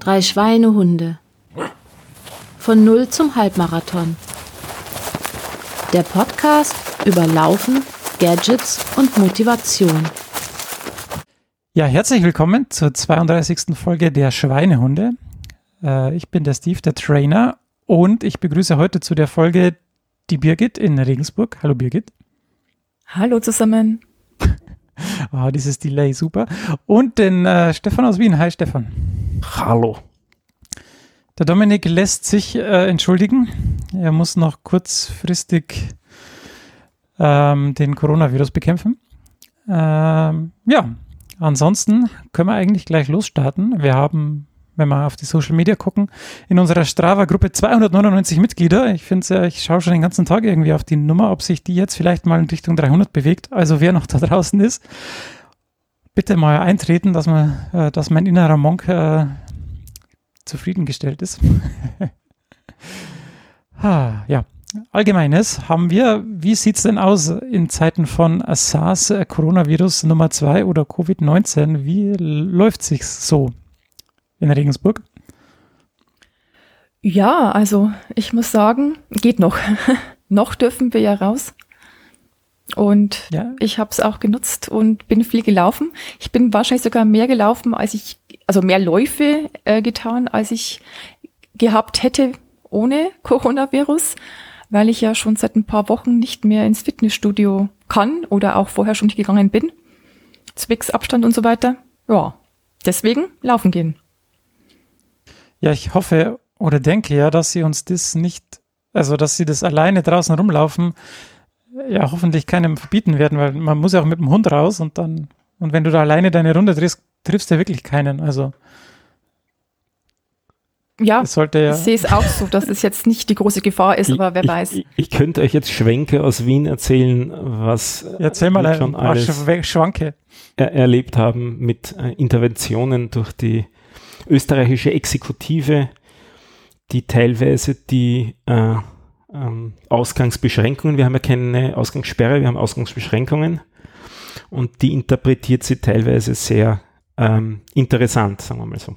Drei Schweinehunde. Von Null zum Halbmarathon. Der Podcast über Laufen, Gadgets und Motivation. Ja, herzlich willkommen zur 32. Folge der Schweinehunde. Äh, ich bin der Steve, der Trainer, und ich begrüße heute zu der Folge die Birgit in Regensburg. Hallo Birgit. Hallo zusammen. oh, dieses Delay, super. Und den äh, Stefan aus Wien. Hi Stefan. Hallo. Der Dominik lässt sich äh, entschuldigen. Er muss noch kurzfristig ähm, den Coronavirus bekämpfen. Ähm, ja, ansonsten können wir eigentlich gleich losstarten. Wir haben, wenn wir auf die Social Media gucken, in unserer Strava-Gruppe 299 Mitglieder. Ich finde ja, ich schaue schon den ganzen Tag irgendwie auf die Nummer, ob sich die jetzt vielleicht mal in Richtung 300 bewegt. Also wer noch da draußen ist, bitte mal eintreten, dass, man, äh, dass mein innerer Monk äh, zufriedengestellt ist. ja, Allgemeines haben wir, wie sieht es denn aus in Zeiten von SARS, äh, Coronavirus Nummer 2 oder Covid-19? Wie läuft sich so in Regensburg? Ja, also ich muss sagen, geht noch. noch dürfen wir ja raus. Und ja. ich habe es auch genutzt und bin viel gelaufen. Ich bin wahrscheinlich sogar mehr gelaufen, als ich, also mehr Läufe äh, getan, als ich gehabt hätte ohne Coronavirus, weil ich ja schon seit ein paar Wochen nicht mehr ins Fitnessstudio kann oder auch vorher schon nicht gegangen bin. Zwecks Abstand und so weiter. Ja, deswegen laufen gehen. Ja, ich hoffe oder denke ja, dass sie uns das nicht, also dass sie das alleine draußen rumlaufen, ja hoffentlich keinem verbieten werden, weil man muss ja auch mit dem Hund raus und dann, und wenn du da alleine deine Runde triffst, triffst du ja wirklich keinen. Also ja, sollte ja, ich sehe es auch so, dass es jetzt nicht die große Gefahr ist, aber wer ich, weiß. Ich, ich, könnte euch jetzt Schwenke aus Wien erzählen, was Erzähl mal wir schon alles Schwanke. Er, erlebt haben mit äh, Interventionen durch die österreichische Exekutive, die teilweise die äh, ähm, Ausgangsbeschränkungen. Wir haben ja keine Ausgangssperre, wir haben Ausgangsbeschränkungen und die interpretiert sie teilweise sehr ähm, interessant, sagen wir mal so.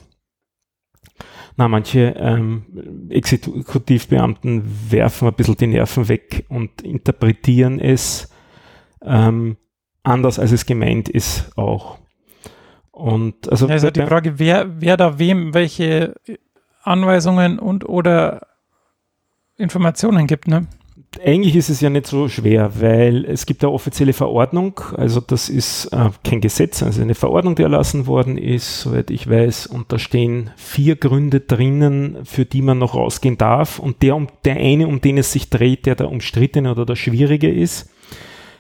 Na, manche ähm, Exekutivbeamten werfen ein bisschen die Nerven weg und interpretieren es ähm, anders, als es gemeint ist auch. Und also, also die Frage, wer, wer da wem welche Anweisungen und oder Informationen gibt, ne? Eigentlich ist es ja nicht so schwer, weil es gibt eine offizielle Verordnung, also das ist äh, kein Gesetz, also eine Verordnung, die erlassen worden ist, soweit ich weiß, und da stehen vier Gründe drinnen, für die man noch rausgehen darf. Und der, um, der eine, um den es sich dreht, der der umstrittene oder der schwierige ist,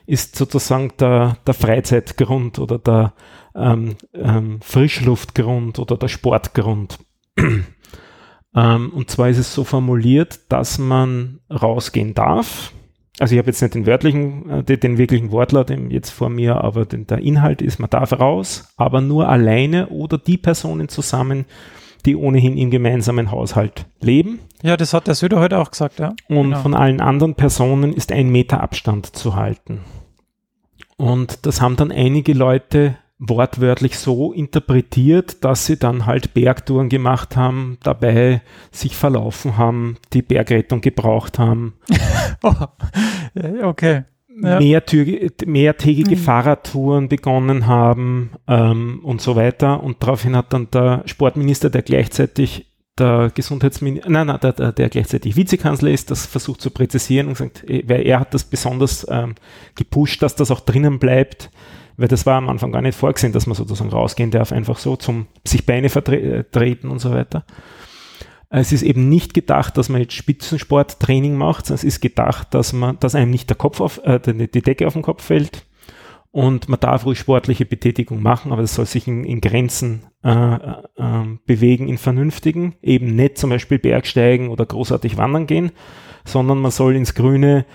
ist sozusagen der, der Freizeitgrund oder der ähm, ähm, Frischluftgrund oder der Sportgrund. Ähm, und zwar ist es so formuliert, dass man rausgehen darf. Also ich habe jetzt nicht den wörtlichen, äh, den, den, wirklichen Wortlaut jetzt vor mir, aber den, der Inhalt ist, man darf raus, aber nur alleine oder die Personen zusammen, die ohnehin im gemeinsamen Haushalt leben. Ja, das hat der Söder heute auch gesagt, ja. Und genau. von allen anderen Personen ist ein Meter Abstand zu halten. Und das haben dann einige Leute wortwörtlich so interpretiert, dass sie dann halt Bergtouren gemacht haben, dabei sich verlaufen haben, die Bergrettung gebraucht haben. oh, okay. Ja. Mehrtür, mehrtägige mhm. Fahrradtouren begonnen haben ähm, und so weiter. Und daraufhin hat dann der Sportminister, der gleichzeitig der Gesundheitsminister, nein, nein, der, der, der, gleichzeitig Vizekanzler ist, das versucht zu präzisieren und sagt, weil er hat das besonders ähm, gepusht, dass das auch drinnen bleibt weil das war am Anfang gar nicht vorgesehen, dass man sozusagen rausgehen darf, einfach so zum sich Beine vertreten und so weiter. Es ist eben nicht gedacht, dass man jetzt Spitzensporttraining macht, sondern es ist gedacht, dass man, dass einem nicht der Kopf auf, äh, die Decke auf den Kopf fällt. Und man darf ruhig sportliche Betätigung machen, aber es soll sich in, in Grenzen äh, äh, bewegen, in vernünftigen, eben nicht zum Beispiel Bergsteigen oder großartig wandern gehen, sondern man soll ins Grüne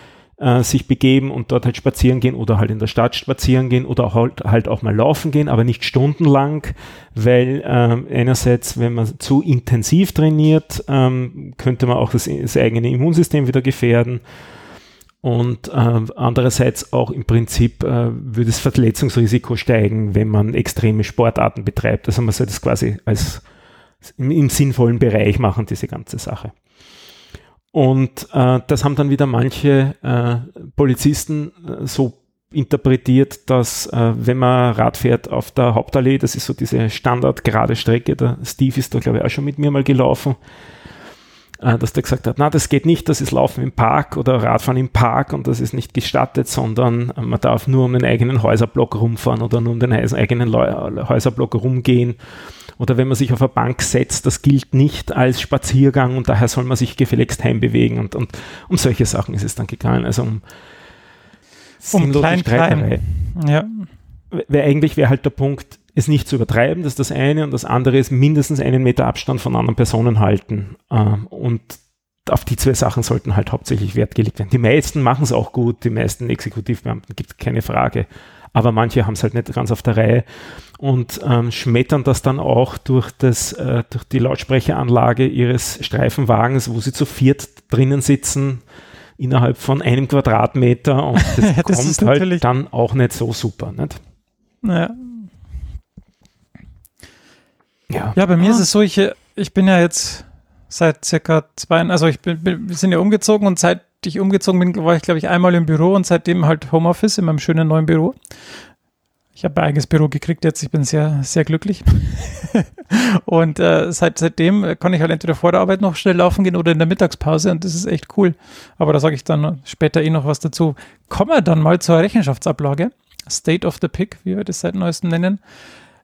äh, sich begeben und dort halt spazieren gehen oder halt in der Stadt spazieren gehen oder halt, halt auch mal laufen gehen, aber nicht stundenlang, weil ähm, einerseits, wenn man zu intensiv trainiert, ähm, könnte man auch das, das eigene Immunsystem wieder gefährden. Und äh, andererseits auch im Prinzip äh, würde das Verletzungsrisiko steigen, wenn man extreme Sportarten betreibt. Also man soll das quasi als im, im sinnvollen Bereich machen, diese ganze Sache. Und äh, das haben dann wieder manche äh, Polizisten äh, so interpretiert, dass äh, wenn man Rad fährt auf der Hauptallee, das ist so diese Standard gerade Strecke, der Steve ist da glaube ich auch schon mit mir mal gelaufen, äh, dass der gesagt hat, na, das geht nicht, das ist Laufen im Park oder Radfahren im Park und das ist nicht gestattet, sondern äh, man darf nur um den eigenen Häuserblock rumfahren oder nur um den eigenen Häuserblock rumgehen. Oder wenn man sich auf eine Bank setzt, das gilt nicht als Spaziergang und daher soll man sich gefälligst heimbewegen und, und um solche Sachen ist es dann gegangen. Also um, um klein, klein. Ja. Weil eigentlich wäre halt der Punkt, es nicht zu übertreiben, das ist das eine und das andere ist mindestens einen Meter Abstand von anderen Personen halten. Ähm, und auf die zwei Sachen sollten halt hauptsächlich Wert gelegt werden. Die meisten machen es auch gut, die meisten Exekutivbeamten, gibt keine Frage. Aber manche haben es halt nicht ganz auf der Reihe und ähm, schmettern das dann auch durch, das, äh, durch die Lautsprecheranlage ihres Streifenwagens, wo sie zu viert drinnen sitzen, innerhalb von einem Quadratmeter und das, das kommt halt dann auch nicht so super. Nicht? Naja, ja, ja bei mir ah. ist es so, ich, ich bin ja jetzt seit circa zwei, also ich bin, bin, wir sind ja umgezogen und seit ich umgezogen bin, war ich glaube ich einmal im Büro und seitdem halt Homeoffice in meinem schönen neuen Büro. Ich habe ein eigenes Büro gekriegt jetzt, ich bin sehr, sehr glücklich. und äh, seit, seitdem kann ich halt entweder vor der Arbeit noch schnell laufen gehen oder in der Mittagspause und das ist echt cool. Aber da sage ich dann später eh noch was dazu. Kommen wir dann mal zur Rechenschaftsablage. State of the Pick, wie wir das seit neuestem nennen.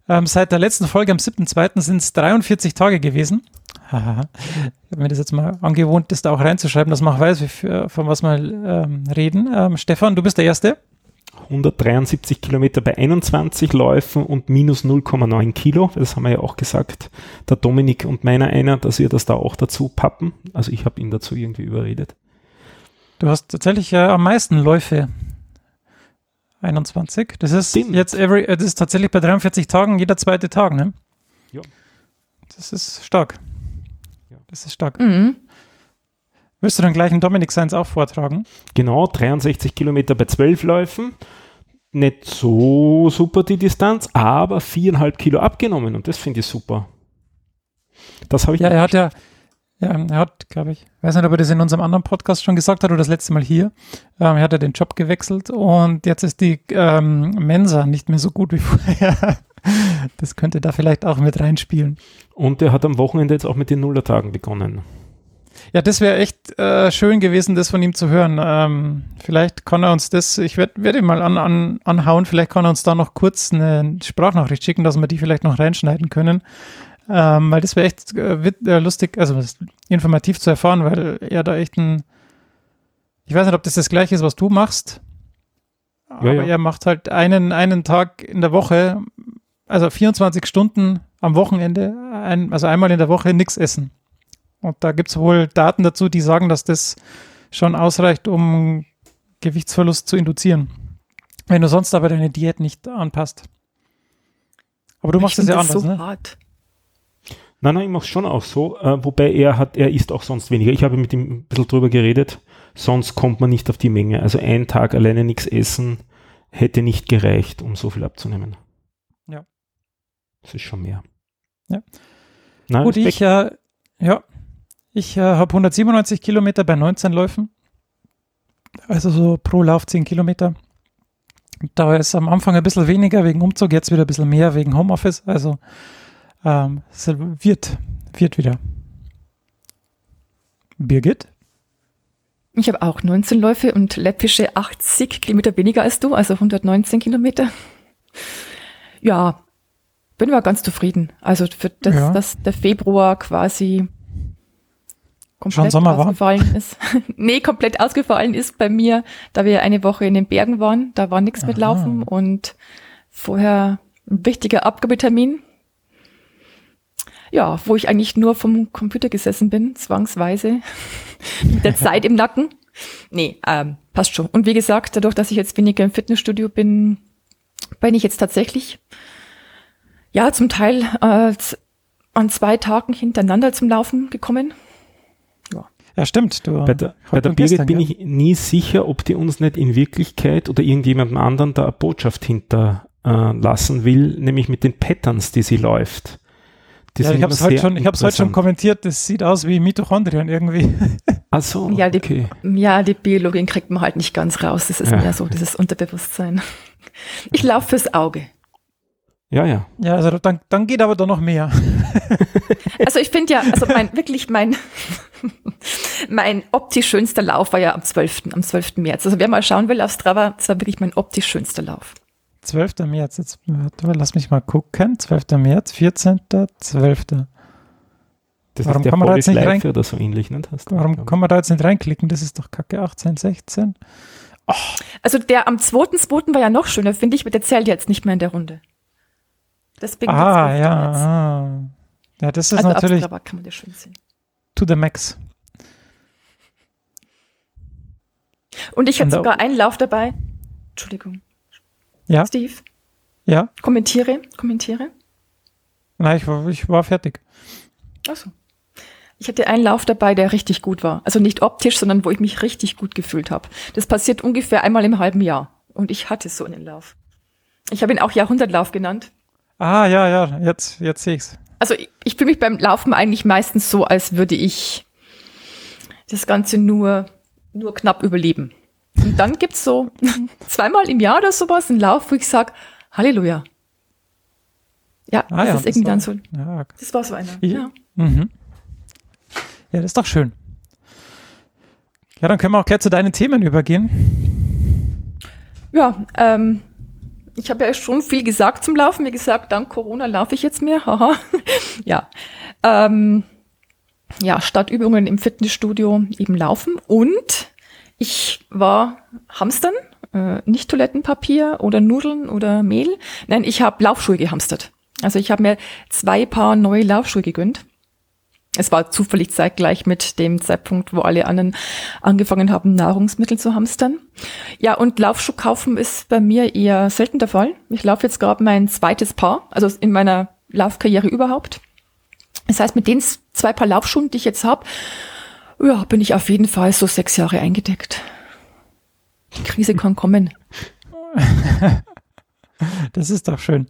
Ähm, seit der letzten Folge am 7.2. sind es 43 Tage gewesen. ich habe mir das jetzt mal angewohnt, das da auch reinzuschreiben, dass man auch weiß, für, von was wir ähm, reden. Ähm, Stefan, du bist der Erste. 173 Kilometer bei 21 Läufen und minus 0,9 Kilo. Das haben wir ja auch gesagt, der Dominik und meiner einer, dass wir das da auch dazu pappen. Also ich habe ihn dazu irgendwie überredet. Du hast tatsächlich äh, am meisten Läufe 21. Das ist Stimmt. jetzt every, äh, das ist tatsächlich bei 43 Tagen jeder zweite Tag, ne? Ja. Das ist stark. Ja. Das ist stark. Mhm. Willst du dann gleich einen Dominik Seins auch vortragen? Genau, 63 Kilometer bei 12 Läufen. Nicht so super die Distanz, aber viereinhalb Kilo abgenommen und das finde ich super. Das habe ich. Ja, er hat ja, ja, er hat, glaube ich, weiß nicht, ob er das in unserem anderen Podcast schon gesagt hat oder das letzte Mal hier. Ähm, er hat ja den Job gewechselt und jetzt ist die ähm, Mensa nicht mehr so gut wie vorher. das könnte da vielleicht auch mit reinspielen. Und er hat am Wochenende jetzt auch mit den Nullertagen begonnen. Ja, das wäre echt äh, schön gewesen, das von ihm zu hören. Ähm, vielleicht kann er uns das, ich werde werd ihn mal an, an, anhauen, vielleicht kann er uns da noch kurz eine Sprachnachricht schicken, dass wir die vielleicht noch reinschneiden können. Ähm, weil das wäre echt äh, äh, lustig, also informativ zu erfahren, weil er da echt ein, ich weiß nicht, ob das das gleiche ist, was du machst, aber ja. er macht halt einen, einen Tag in der Woche, also 24 Stunden am Wochenende, ein, also einmal in der Woche nichts essen. Und da gibt es wohl Daten dazu, die sagen, dass das schon ausreicht, um Gewichtsverlust zu induzieren. Wenn du sonst aber deine Diät nicht anpasst. Aber du ich machst es ja anders, so ne? Hart. Nein, nein, ich mache es schon auch so, äh, wobei er hat, er isst auch sonst weniger. Ich habe mit ihm ein bisschen drüber geredet, sonst kommt man nicht auf die Menge. Also ein Tag alleine nichts essen hätte nicht gereicht, um so viel abzunehmen. Ja. Das ist schon mehr. Ja. Na, Gut, ich, äh, ja, ich äh, habe 197 Kilometer bei 19 Läufen. Also so pro Lauf 10 Kilometer. Da ist am Anfang ein bisschen weniger wegen Umzug, jetzt wieder ein bisschen mehr wegen Homeoffice. Also ähm, es wird, wird wieder. Birgit? Ich habe auch 19 Läufe und läppische 80 Kilometer weniger als du, also 119 Kilometer. Ja, bin aber ganz zufrieden. Also für das, ja. dass der Februar quasi komplett ausgefallen war? ist. nee, komplett ausgefallen ist bei mir, da wir eine Woche in den Bergen waren. Da war nichts mit Laufen und vorher ein wichtiger Abgabetermin ja, wo ich eigentlich nur vom Computer gesessen bin, zwangsweise, mit der Zeit im Nacken. Nee, ähm, passt schon. Und wie gesagt, dadurch, dass ich jetzt weniger im Fitnessstudio bin, bin ich jetzt tatsächlich, ja, zum Teil äh, an zwei Tagen hintereinander zum Laufen gekommen. Ja, stimmt. Du, bei der, bei der Birgit gestern, bin ja. ich nie sicher, ob die uns nicht in Wirklichkeit oder irgendjemandem anderen da eine Botschaft hinterlassen äh, will, nämlich mit den Patterns, die sie läuft ja, ich habe es heute, schon, heute schon kommentiert, das sieht aus wie Mitochondrien irgendwie. Ach so, ja, die, okay. ja, die Biologin kriegt man halt nicht ganz raus. Das ist ja. mehr so dieses Unterbewusstsein. Ich laufe fürs Auge. Ja, ja. Ja, also dann, dann geht aber doch noch mehr. Also ich finde ja, also mein, wirklich mein, mein optisch schönster Lauf war ja am 12., am 12. März. Also wer mal schauen will auf Strava, das war wirklich mein optisch schönster Lauf. 12. März, jetzt warte, lass mich mal gucken. 12. März, 14. 12. Das Warum ist der kann man da jetzt nicht rein oder so ähnlich, ne? Warum kann man da jetzt nicht reinklicken? Das ist doch Kacke 18, 16. Oh. Also der am 2.2. war ja noch schöner, finde ich, aber der zählt jetzt nicht mehr in der Runde. Deswegen ah, ja. Ah. Ja, das ist also natürlich. Kann man das schön sehen. To the max. Und ich hatte sogar einen Lauf dabei. Entschuldigung. Ja. Steve? Ja. Kommentiere, kommentiere. Nein, ich war, ich war fertig. Achso. Ich hatte einen Lauf dabei, der richtig gut war. Also nicht optisch, sondern wo ich mich richtig gut gefühlt habe. Das passiert ungefähr einmal im halben Jahr. Und ich hatte so einen Lauf. Ich habe ihn auch Jahrhundertlauf genannt. Ah, ja, ja, jetzt, jetzt sehe ich's. Also ich, ich fühle mich beim Laufen eigentlich meistens so, als würde ich das Ganze nur, nur knapp überleben. Und dann gibt's so zweimal im Jahr oder sowas einen Lauf, wo ich sage, Halleluja. Ja, ah, das ja, ist irgendwie dann so. Ja. Das war so einer. Ja. Mhm. ja, das ist doch schön. Ja, dann können wir auch gleich zu deinen Themen übergehen. Ja, ähm, ich habe ja schon viel gesagt zum Laufen. Wie gesagt, dank Corona laufe ich jetzt mehr. Haha. ja. Ähm, ja, Stadtübungen im Fitnessstudio eben laufen. Und ich war Hamstern, äh, nicht Toilettenpapier oder Nudeln oder Mehl. Nein, ich habe Laufschuhe gehamstert. Also ich habe mir zwei Paar neue Laufschuhe gegönnt. Es war zufällig zeitgleich mit dem Zeitpunkt, wo alle anderen angefangen haben, Nahrungsmittel zu hamstern. Ja, und Laufschuh kaufen ist bei mir eher selten der Fall. Ich laufe jetzt gerade mein zweites Paar, also in meiner Laufkarriere überhaupt. Das heißt, mit den zwei Paar Laufschuhen, die ich jetzt habe, ja, bin ich auf jeden Fall so sechs Jahre eingedeckt. Die Krise kann kommen. Das ist doch schön.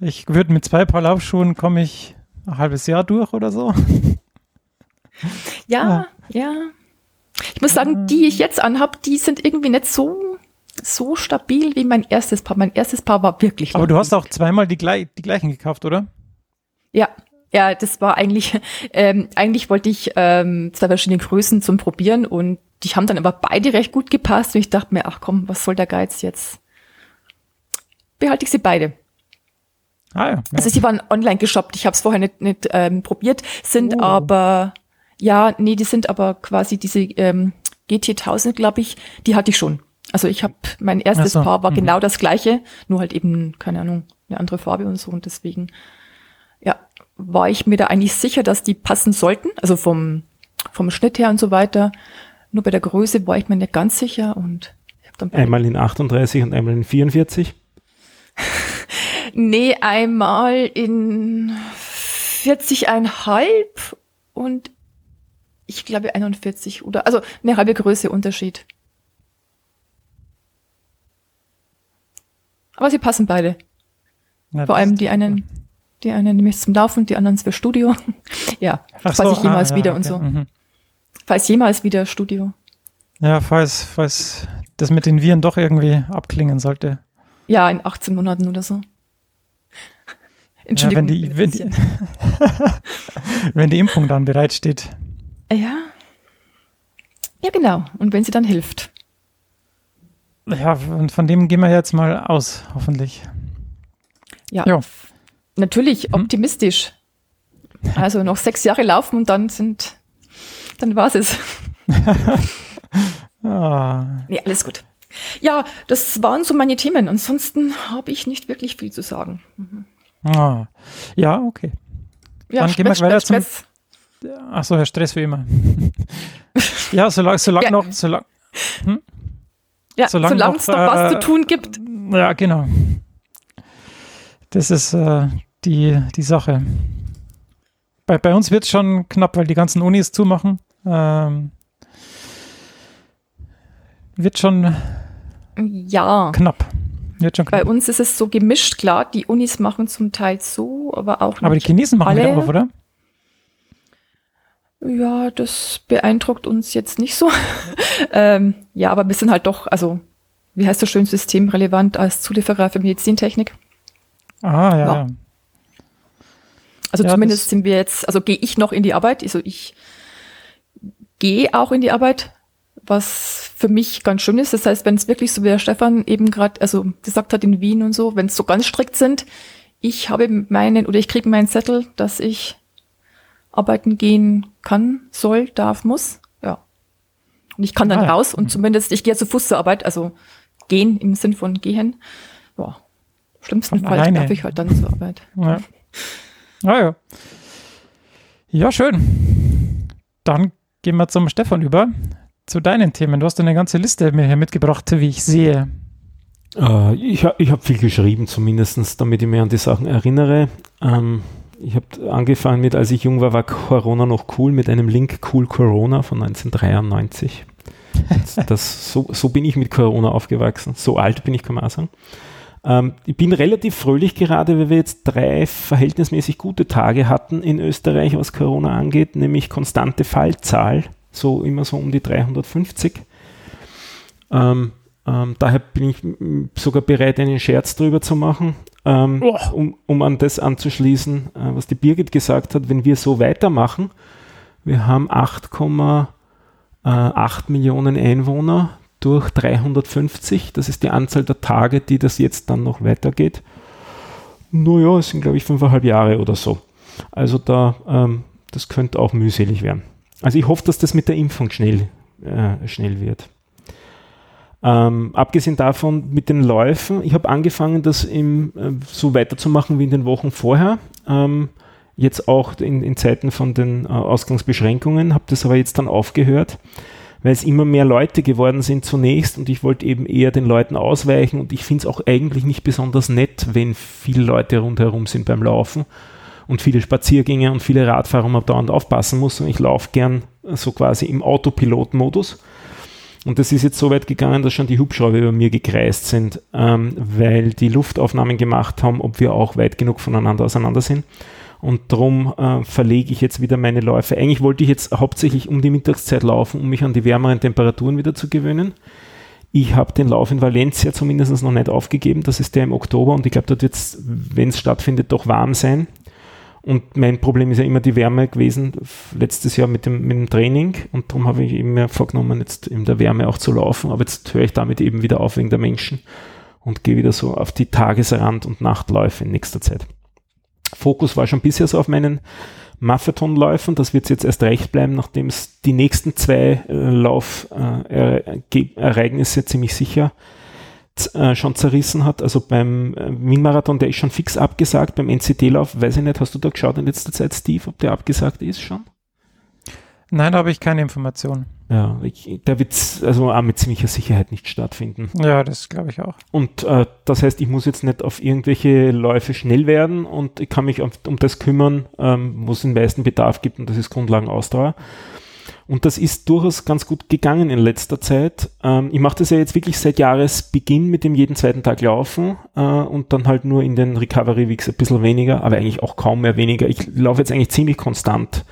Ich würde mit zwei Paar Laufschuhen komme ich ein halbes Jahr durch oder so. Ja, ja. ja. Ich muss sagen, die ich jetzt anhab, die sind irgendwie nicht so, so stabil wie mein erstes Paar. Mein erstes Paar war wirklich. Aber du hast auch zweimal die, die gleichen gekauft, oder? Ja, ja, das war eigentlich, ähm, eigentlich wollte ich ähm, zwei verschiedene Größen zum Probieren und die haben dann aber beide recht gut gepasst und ich dachte mir, ach komm, was soll der Geiz jetzt? Behalte ich sie beide. Ah, ja. Also sie waren online geshoppt, ich habe es vorher nicht, nicht ähm, probiert, sind oh. aber ja, nee, die sind aber quasi diese ähm, GT 1000, glaube ich, die hatte ich schon. Also ich habe mein erstes so. Paar war mhm. genau das gleiche, nur halt eben keine Ahnung eine andere Farbe und so und deswegen ja war ich mir da eigentlich sicher, dass die passen sollten, also vom vom Schnitt her und so weiter. Nur bei der Größe war ich mir nicht ganz sicher und ich habe dann einmal in 38 und einmal in 44. nee, einmal in 40,5 und ich glaube 41 oder, also eine halbe Größe Unterschied. Aber sie passen beide. Na, Vor allem die einen, die einen nämlich zum Laufen, die anderen für Studio. ja, Ach falls so, ich jemals ah, wieder ja, und so. Mhm. Falls jemals wieder Studio. Ja, falls, falls das mit den Viren doch irgendwie abklingen sollte. Ja, in 18 Monaten oder so. Entschuldigung. Ja, wenn, die, wenn, die, wenn die Impfung dann bereitsteht. Ja. Ja, genau. Und wenn sie dann hilft. Ja, und von dem gehen wir jetzt mal aus, hoffentlich. Ja. Jo. Natürlich hm? optimistisch. Also noch sechs Jahre laufen und dann sind, dann war es. ah. Nee, alles gut. Ja, das waren so meine Themen. Ansonsten habe ich nicht wirklich viel zu sagen. Mhm. Ah. Ja, okay. Ja, dann Stress, gehen wir weiter Stress, zum, Achso, Herr Stress wie immer. ja, solange solang ja. noch, solange. Hm? Ja, solange solang es noch was zu äh, tun gibt. Ja, genau. Das ist äh, die, die Sache. Bei, bei uns wird es schon knapp, weil die ganzen Unis zumachen. Ähm, wird schon ja. knapp. Bei uns ist es so gemischt, klar, die Unis machen zum Teil so, aber auch nicht Aber die Chinesen machen alle. wieder auf, oder? Ja, das beeindruckt uns jetzt nicht so. ähm, ja, aber wir sind halt doch, also, wie heißt das schön, systemrelevant als Zulieferer für Medizintechnik. Ah, ja. ja. Also ja, zumindest sind wir jetzt, also gehe ich noch in die Arbeit, also ich gehe auch in die Arbeit, was für mich ganz schön ist. Das heißt, wenn es wirklich so wie der Stefan eben gerade, also gesagt hat in Wien und so, wenn es so ganz strikt sind, ich habe meinen oder ich kriege meinen Zettel, dass ich arbeiten gehen kann, soll, darf, muss. Ja. Und ich kann dann ah, raus und mhm. zumindest, ich gehe zu Fuß zur Arbeit, also gehen im Sinn von gehen. Ja. Schlimmsten Fall darf ich halt dann zur Arbeit. Ja. Ah ja. Ja, schön. Dann gehen wir zum Stefan über, zu deinen Themen. Du hast eine ganze Liste mir hier mitgebracht, wie ich sehe. Uh, ich ich habe viel geschrieben, zumindest, damit ich mich an die Sachen erinnere. Ähm, ich habe angefangen mit, als ich jung war, war Corona noch cool, mit einem Link Cool Corona von 1993. das, so, so bin ich mit Corona aufgewachsen. So alt bin ich, kann man auch sagen. Ähm, ich bin relativ fröhlich gerade, weil wir jetzt drei verhältnismäßig gute Tage hatten in Österreich, was Corona angeht, nämlich konstante Fallzahl, so immer so um die 350. Ähm, ähm, daher bin ich sogar bereit, einen Scherz drüber zu machen, ähm, oh. um, um an das anzuschließen, äh, was die Birgit gesagt hat, wenn wir so weitermachen, wir haben 8,8 äh, Millionen Einwohner, durch 350. Das ist die Anzahl der Tage, die das jetzt dann noch weitergeht. Naja, es sind, glaube ich, fünfeinhalb Jahre oder so. Also da, ähm, das könnte auch mühselig werden. Also ich hoffe, dass das mit der Impfung schnell, äh, schnell wird. Ähm, abgesehen davon mit den Läufen, ich habe angefangen, das im, äh, so weiterzumachen wie in den Wochen vorher. Ähm, jetzt auch in, in, Zeiten von den äh, Ausgangsbeschränkungen, habe das aber jetzt dann aufgehört weil es immer mehr Leute geworden sind zunächst und ich wollte eben eher den Leuten ausweichen und ich finde es auch eigentlich nicht besonders nett, wenn viele Leute rundherum sind beim Laufen und viele Spaziergänge und viele Radfahrer und man dauernd aufpassen muss und ich laufe gern so quasi im Autopilot-Modus. Und das ist jetzt so weit gegangen, dass schon die Hubschrauber über mir gekreist sind, ähm, weil die Luftaufnahmen gemacht haben, ob wir auch weit genug voneinander auseinander sind. Und darum äh, verlege ich jetzt wieder meine Läufe. Eigentlich wollte ich jetzt hauptsächlich um die Mittagszeit laufen, um mich an die wärmeren Temperaturen wieder zu gewöhnen. Ich habe den Lauf in Valencia zumindest noch nicht aufgegeben. Das ist der im Oktober und ich glaube, dort wird es, wenn es stattfindet, doch warm sein. Und mein Problem ist ja immer die Wärme gewesen, letztes Jahr mit dem, mit dem Training. Und darum habe ich eben mir vorgenommen, jetzt in der Wärme auch zu laufen. Aber jetzt höre ich damit eben wieder auf wegen der Menschen und gehe wieder so auf die Tagesrand- und Nachtläufe in nächster Zeit. Fokus war schon bisher so auf meinen Marathonläufen. Das wird jetzt erst recht bleiben, nachdem es die nächsten zwei äh, Laufereignisse äh, ziemlich sicher äh, schon zerrissen hat. Also beim äh, Wien-Marathon, der ist schon fix abgesagt. Beim NCT-Lauf, weiß ich nicht, hast du da geschaut in letzter Zeit, Steve, ob der abgesagt ist schon? Nein, da habe ich keine Informationen. Ja, ich, der wird also auch mit ziemlicher Sicherheit nicht stattfinden. Ja, das glaube ich auch. Und äh, das heißt, ich muss jetzt nicht auf irgendwelche Läufe schnell werden und ich kann mich um, um das kümmern, ähm, wo es den meisten Bedarf gibt und das ist Grundlagenausdauer. Und das ist durchaus ganz gut gegangen in letzter Zeit. Ähm, ich mache das ja jetzt wirklich seit Jahresbeginn mit dem jeden zweiten Tag laufen äh, und dann halt nur in den Recovery Weeks ein bisschen weniger, aber eigentlich auch kaum mehr weniger. Ich laufe jetzt eigentlich ziemlich konstant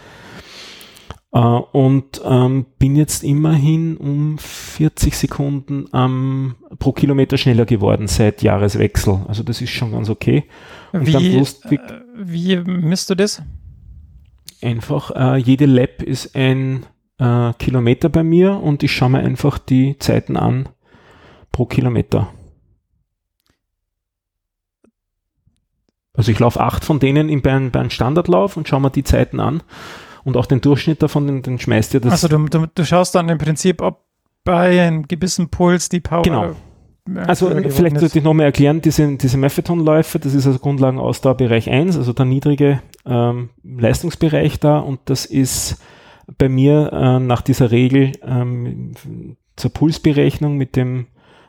äh, und ähm, bin jetzt immerhin um 40 Sekunden ähm, pro Kilometer schneller geworden seit Jahreswechsel. Also das ist schon ganz okay. Und wie, lustig, äh, wie misst du das? Einfach, äh, jede Lap ist ein äh, Kilometer bei mir und ich schaue mir einfach die Zeiten an pro Kilometer. Also ich laufe acht von denen im, bei, einem Standardlauf und schaue mir die Zeiten an und auch den Durchschnitt davon, den, den schmeißt ihr das. Also du, du, du schaust dann im Prinzip, ob bei einem gewissen Puls die Power. Genau. Also vielleicht sollte ich nochmal erklären, diese, diese Marathonläufe, das ist also Grundlagenausdauerbereich 1, also der niedrige ähm, Leistungsbereich da und das ist bei mir äh, nach dieser Regel ähm, zur Pulsberechnung mit dem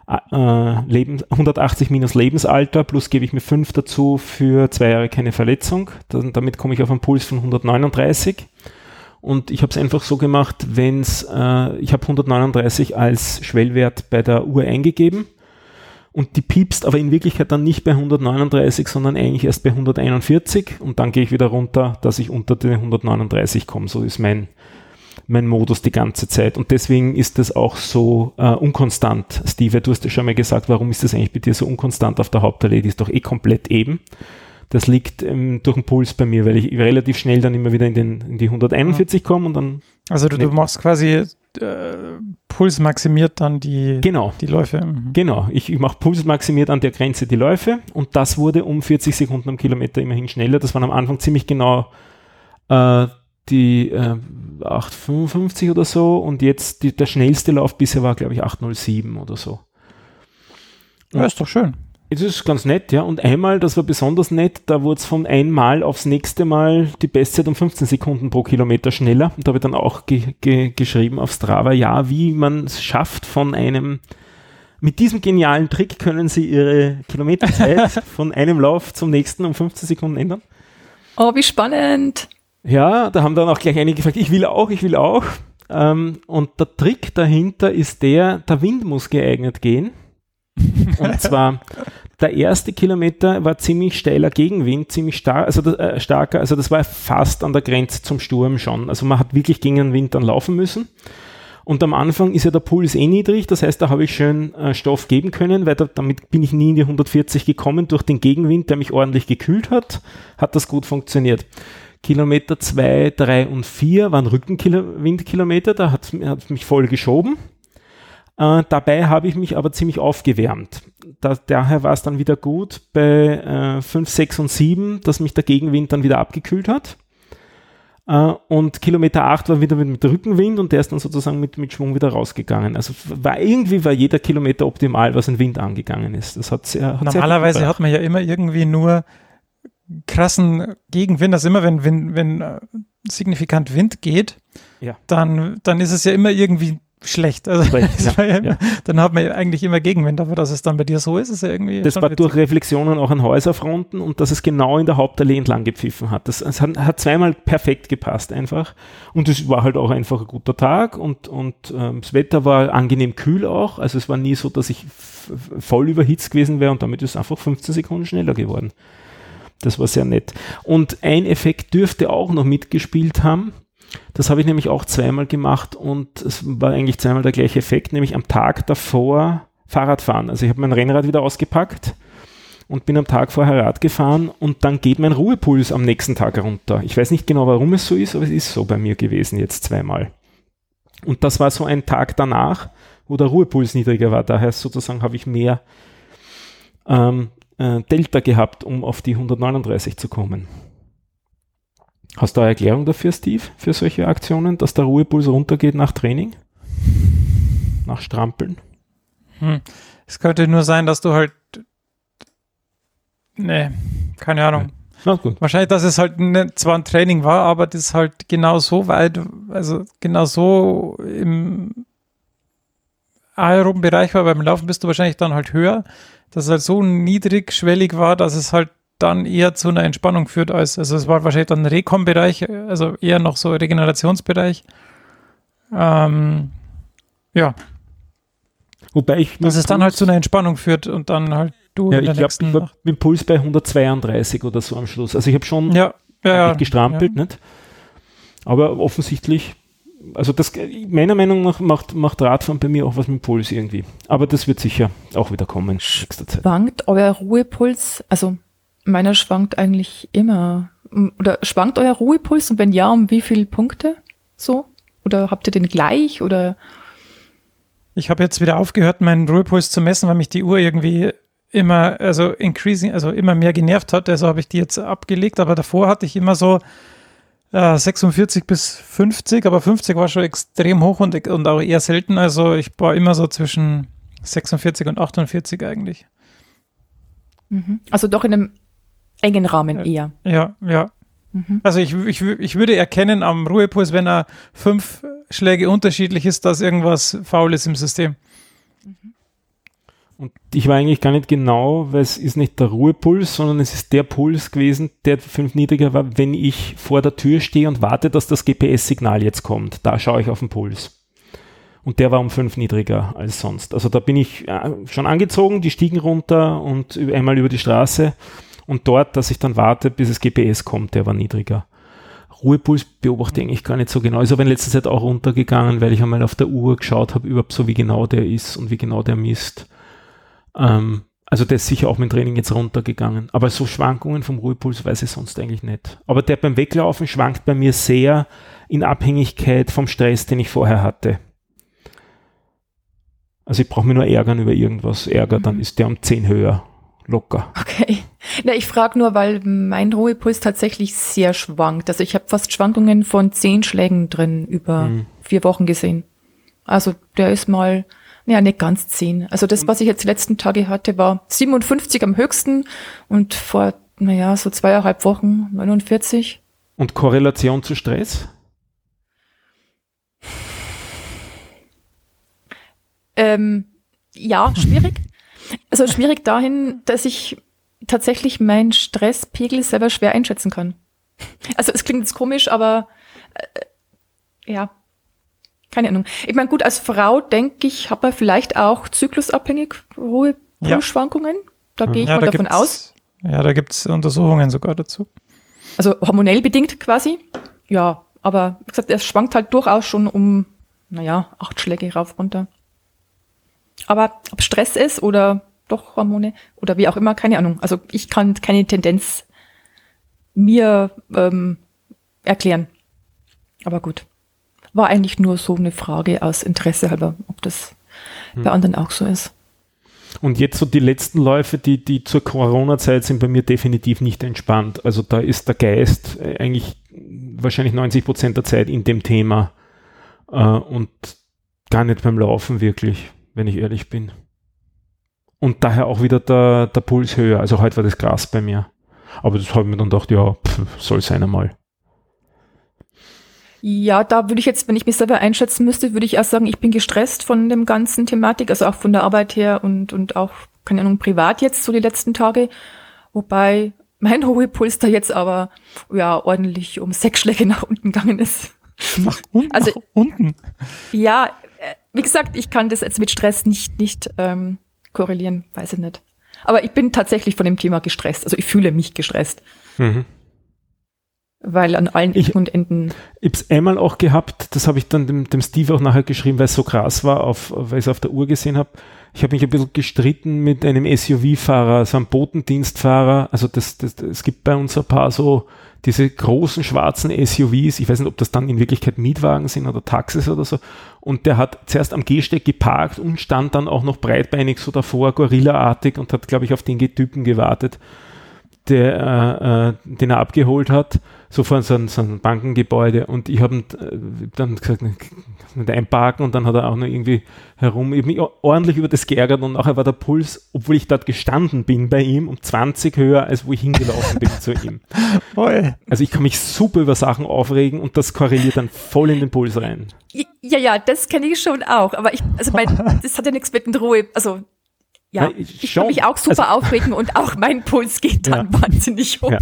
äh, Leben, 180 minus Lebensalter, plus gebe ich mir 5 dazu für zwei Jahre keine Verletzung. Dann, damit komme ich auf einen Puls von 139. Und ich habe es einfach so gemacht, wenn's, äh, ich habe 139 als Schwellwert bei der Uhr eingegeben und die piepst aber in Wirklichkeit dann nicht bei 139, sondern eigentlich erst bei 141 und dann gehe ich wieder runter, dass ich unter den 139 komme. So ist mein, mein Modus die ganze Zeit. Und deswegen ist das auch so äh, unkonstant. Steve, du hast ja schon mal gesagt, warum ist das eigentlich bei dir so unkonstant auf der Hauptallee? Die ist doch eh komplett eben. Das liegt ähm, durch den Puls bei mir, weil ich relativ schnell dann immer wieder in, den, in die 141 komme und dann. Also du, du machst quasi äh, Puls maximiert dann die, genau. die Läufe. Mhm. Genau, ich, ich mache Puls maximiert an der Grenze die Läufe und das wurde um 40 Sekunden am Kilometer immerhin schneller. Das waren am Anfang ziemlich genau äh, die äh, 8,55 oder so und jetzt die, der schnellste Lauf bisher war, glaube ich, 8,07 oder so. Ja, ist doch schön. Es ist ganz nett, ja. Und einmal, das war besonders nett, da wurde es von einmal aufs nächste Mal die Bestzeit um 15 Sekunden pro Kilometer schneller. Und da habe ich dann auch ge ge geschrieben auf Strava, ja, wie man es schafft von einem, mit diesem genialen Trick können Sie Ihre Kilometerzeit von einem Lauf zum nächsten um 15 Sekunden ändern. Oh, wie spannend. Ja, da haben dann auch gleich einige gefragt, ich will auch, ich will auch. Ähm, und der Trick dahinter ist der, der Wind muss geeignet gehen. Und zwar der erste Kilometer war ziemlich steiler Gegenwind, ziemlich star also das, äh, starker, also das war fast an der Grenze zum Sturm schon. Also man hat wirklich gegen den Wind dann laufen müssen. Und am Anfang ist ja der Puls eh niedrig, das heißt, da habe ich schön äh, Stoff geben können, weil da, damit bin ich nie in die 140 gekommen durch den Gegenwind, der mich ordentlich gekühlt hat, hat das gut funktioniert. Kilometer 2, 3 und 4 waren Rückenwindkilometer, da hat es mich voll geschoben. Äh, dabei habe ich mich aber ziemlich aufgewärmt. Da, daher war es dann wieder gut bei äh, 5, 6 und 7, dass mich der Gegenwind dann wieder abgekühlt hat. Uh, und Kilometer 8 war wieder mit, mit, Rückenwind und der ist dann sozusagen mit, mit Schwung wieder rausgegangen. Also war irgendwie war jeder Kilometer optimal, was ein Wind angegangen ist. Das hat sehr, hat Normalerweise sehr hat man ja immer irgendwie nur krassen Gegenwind. Also immer wenn, wenn, wenn uh, signifikant Wind geht, ja. dann, dann ist es ja immer irgendwie schlecht. Also schlecht, ja, ja, ja. dann hat man eigentlich immer Gegenwind, aber dass es dann bei dir so ist, ist ja irgendwie. Das war witzig. durch Reflexionen auch an Häuserfronten und dass es genau in der Hauptallee entlang gepfiffen hat. Das, das hat, hat, zweimal perfekt gepasst einfach. Und es war halt auch einfach ein guter Tag und, und ähm, das Wetter war angenehm kühl auch. Also es war nie so, dass ich voll überhitzt gewesen wäre und damit ist es einfach 15 Sekunden schneller geworden. Das war sehr nett. Und ein Effekt dürfte auch noch mitgespielt haben das habe ich nämlich auch zweimal gemacht und es war eigentlich zweimal der gleiche Effekt, nämlich am Tag davor Fahrradfahren. Also ich habe mein Rennrad wieder ausgepackt und bin am Tag vorher Rad gefahren und dann geht mein Ruhepuls am nächsten Tag runter. Ich weiß nicht genau, warum es so ist, aber es ist so bei mir gewesen jetzt zweimal. Und das war so ein Tag danach, wo der Ruhepuls niedriger war. Daher sozusagen habe ich mehr ähm, äh, Delta gehabt, um auf die 139 zu kommen. Hast du eine Erklärung dafür, Steve, für solche Aktionen, dass der Ruhepuls runtergeht nach Training? Nach Strampeln? Hm. Es könnte nur sein, dass du halt. Nee, keine Ahnung. Na gut. Wahrscheinlich, dass es halt ne, zwar ein Training war, aber das halt genau so weit, also genau so im aeroben Bereich war. Beim Laufen bist du wahrscheinlich dann halt höher, dass es halt so niedrigschwellig war, dass es halt dann eher zu einer Entspannung führt als, also es war wahrscheinlich dann ein Rekom-Bereich, also eher noch so Regenerationsbereich. Ähm, ja. Wobei ich. Dass es dann halt zu einer Entspannung führt und dann halt du ja, in der ich nächsten. Glaub, ich war mit Puls bei 132 oder so am Schluss. Also ich habe schon ja, ja, gestrampelt, ja. nicht? Aber offensichtlich, also das meiner Meinung nach macht, macht Radfahren bei mir auch was mit Puls irgendwie. Aber das wird sicher auch wieder kommen in nächster Zeit. Schwankt euer Ruhepuls, also Meiner schwankt eigentlich immer. Oder schwankt euer Ruhepuls und wenn ja, um wie viele Punkte so? Oder habt ihr den gleich oder? Ich habe jetzt wieder aufgehört, meinen Ruhepuls zu messen, weil mich die Uhr irgendwie immer, also increasing, also immer mehr genervt hat. Also habe ich die jetzt abgelegt, aber davor hatte ich immer so äh, 46 bis 50, aber 50 war schon extrem hoch und, und auch eher selten. Also ich war immer so zwischen 46 und 48 eigentlich. Mhm. Also doch in einem engen Rahmen eher. Ja, ja. Mhm. Also ich, ich, ich würde erkennen am Ruhepuls, wenn er fünf Schläge unterschiedlich ist, dass irgendwas faul ist im System. Und ich war eigentlich gar nicht genau, weil es ist nicht der Ruhepuls, sondern es ist der Puls gewesen, der fünf niedriger war, wenn ich vor der Tür stehe und warte, dass das GPS-Signal jetzt kommt. Da schaue ich auf den Puls. Und der war um fünf niedriger als sonst. Also da bin ich äh, schon angezogen, die stiegen runter und einmal über die Straße. Und dort, dass ich dann warte, bis das GPS kommt, der war niedriger. Ruhepuls beobachte ich eigentlich gar nicht so genau. Ist aber in letzter Zeit auch runtergegangen, weil ich einmal auf der Uhr geschaut habe, überhaupt so wie genau der ist und wie genau der misst. Ähm, also der ist sicher auch mit dem Training jetzt runtergegangen. Aber so Schwankungen vom Ruhepuls weiß ich sonst eigentlich nicht. Aber der beim Weglaufen schwankt bei mir sehr in Abhängigkeit vom Stress, den ich vorher hatte. Also ich brauche mich nur ärgern über irgendwas. Ärger, mhm. dann ist der um 10 höher. Locker. Okay. Na, ich frage nur, weil mein Ruhepuls tatsächlich sehr schwankt. Also ich habe fast Schwankungen von 10 Schlägen drin über mhm. vier Wochen gesehen. Also der ist mal, ja, nicht ganz 10. Also das, was ich jetzt die letzten Tage hatte, war 57 am höchsten und vor, naja, so zweieinhalb Wochen 49. Und Korrelation zu Stress? Ähm, ja, schwierig. Also schwierig dahin, dass ich tatsächlich meinen Stresspegel selber schwer einschätzen kann. Also es klingt jetzt komisch, aber äh, ja, keine Ahnung. Ich meine, gut, als Frau denke ich, hat man vielleicht auch zyklusabhängig hohe Pulsschwankungen. Ja. Da gehe ich ja, mal da davon aus. Ja, da gibt es Untersuchungen sogar dazu. Also hormonell bedingt quasi. Ja, aber wie gesagt, es schwankt halt durchaus schon um, naja, acht Schläge rauf runter. Aber ob Stress ist oder doch Hormone oder wie auch immer, keine Ahnung. Also ich kann keine Tendenz mir ähm, erklären. Aber gut. War eigentlich nur so eine Frage aus Interesse halber, ob das hm. bei anderen auch so ist. Und jetzt so die letzten Läufe, die, die zur Corona-Zeit sind bei mir definitiv nicht entspannt. Also da ist der Geist eigentlich wahrscheinlich 90 Prozent der Zeit in dem Thema äh, und gar nicht beim Laufen wirklich wenn ich ehrlich bin. Und daher auch wieder der, der Puls höher. Also heute war das Gras bei mir. Aber das habe ich mir dann gedacht, ja, pff, soll sein einmal. Ja, da würde ich jetzt, wenn ich mich selber einschätzen müsste, würde ich erst sagen, ich bin gestresst von dem ganzen Thematik, also auch von der Arbeit her und, und auch, keine Ahnung, privat jetzt so die letzten Tage. Wobei mein Ruhepuls da jetzt aber, ja, ordentlich um sechs Schläge nach unten gegangen ist. Nach unten? Also, nach unten? Ja, wie gesagt, ich kann das jetzt mit Stress nicht, nicht ähm, korrelieren, weiß ich nicht. Aber ich bin tatsächlich von dem Thema gestresst. Also ich fühle mich gestresst. Mhm. Weil an allen Ecken und Enden. Ich habe es einmal auch gehabt, das habe ich dann dem, dem Steve auch nachher geschrieben, weil es so krass war, auf, weil ich es auf der Uhr gesehen habe. Ich habe mich ein bisschen gestritten mit einem SUV-Fahrer, so einem Botendienstfahrer. Also das, das, es gibt bei uns ein paar so diese großen schwarzen SUVs, ich weiß nicht, ob das dann in Wirklichkeit Mietwagen sind oder Taxis oder so, und der hat zuerst am Gehsteig geparkt und stand dann auch noch breitbeinig so davor, Gorilla-artig und hat, glaube ich, auf den Typen gewartet der, äh, äh, den er abgeholt hat, so vor so einem, so einem Bankengebäude. Und ich habe äh, dann gesagt, nicht einparken und dann hat er auch noch irgendwie herum, ich mich ordentlich über das geärgert und nachher war der Puls, obwohl ich dort gestanden bin bei ihm, um 20 höher, als wo ich hingelaufen bin zu ihm. Also ich kann mich super über Sachen aufregen und das korreliert dann voll in den Puls rein. Ja, ja, das kenne ich schon auch, aber ich, also mein, das hat ja nichts mit Ruhe, also ja, ich, ich kann mich auch super also, aufregen und auch mein Puls geht dann ja. wahnsinnig hoch. Ja.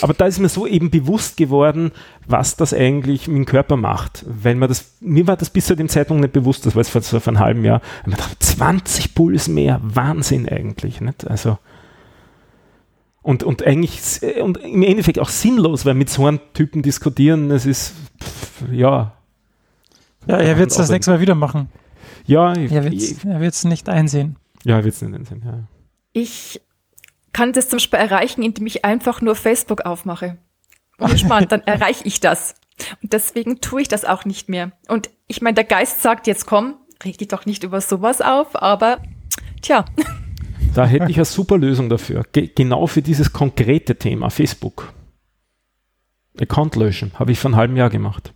Aber da ist mir so eben bewusst geworden, was das eigentlich mit dem Körper macht. Wenn man das, mir war das bis zu dem Zeitpunkt nicht bewusst, das war jetzt vor, so vor einem halben Jahr. Man dachte, 20 Puls mehr, Wahnsinn eigentlich. Nicht? Also, und, und eigentlich, und im Endeffekt auch sinnlos, weil mit so einem Typen diskutieren, das ist, pff, ja. Ja, er wird es das nächste Mal wieder machen. Ja, er wird es nicht einsehen. Ja, er wird es nicht einsehen, ja. Ich kann das zum Beispiel erreichen, indem ich einfach nur Facebook aufmache. Und dann erreiche ich das. Und deswegen tue ich das auch nicht mehr. Und ich meine, der Geist sagt jetzt komm, reg dich doch nicht über sowas auf, aber tja. Da hätte ich eine super Lösung dafür. Ge genau für dieses konkrete Thema, Facebook. Account löschen, habe ich vor einem halben Jahr gemacht.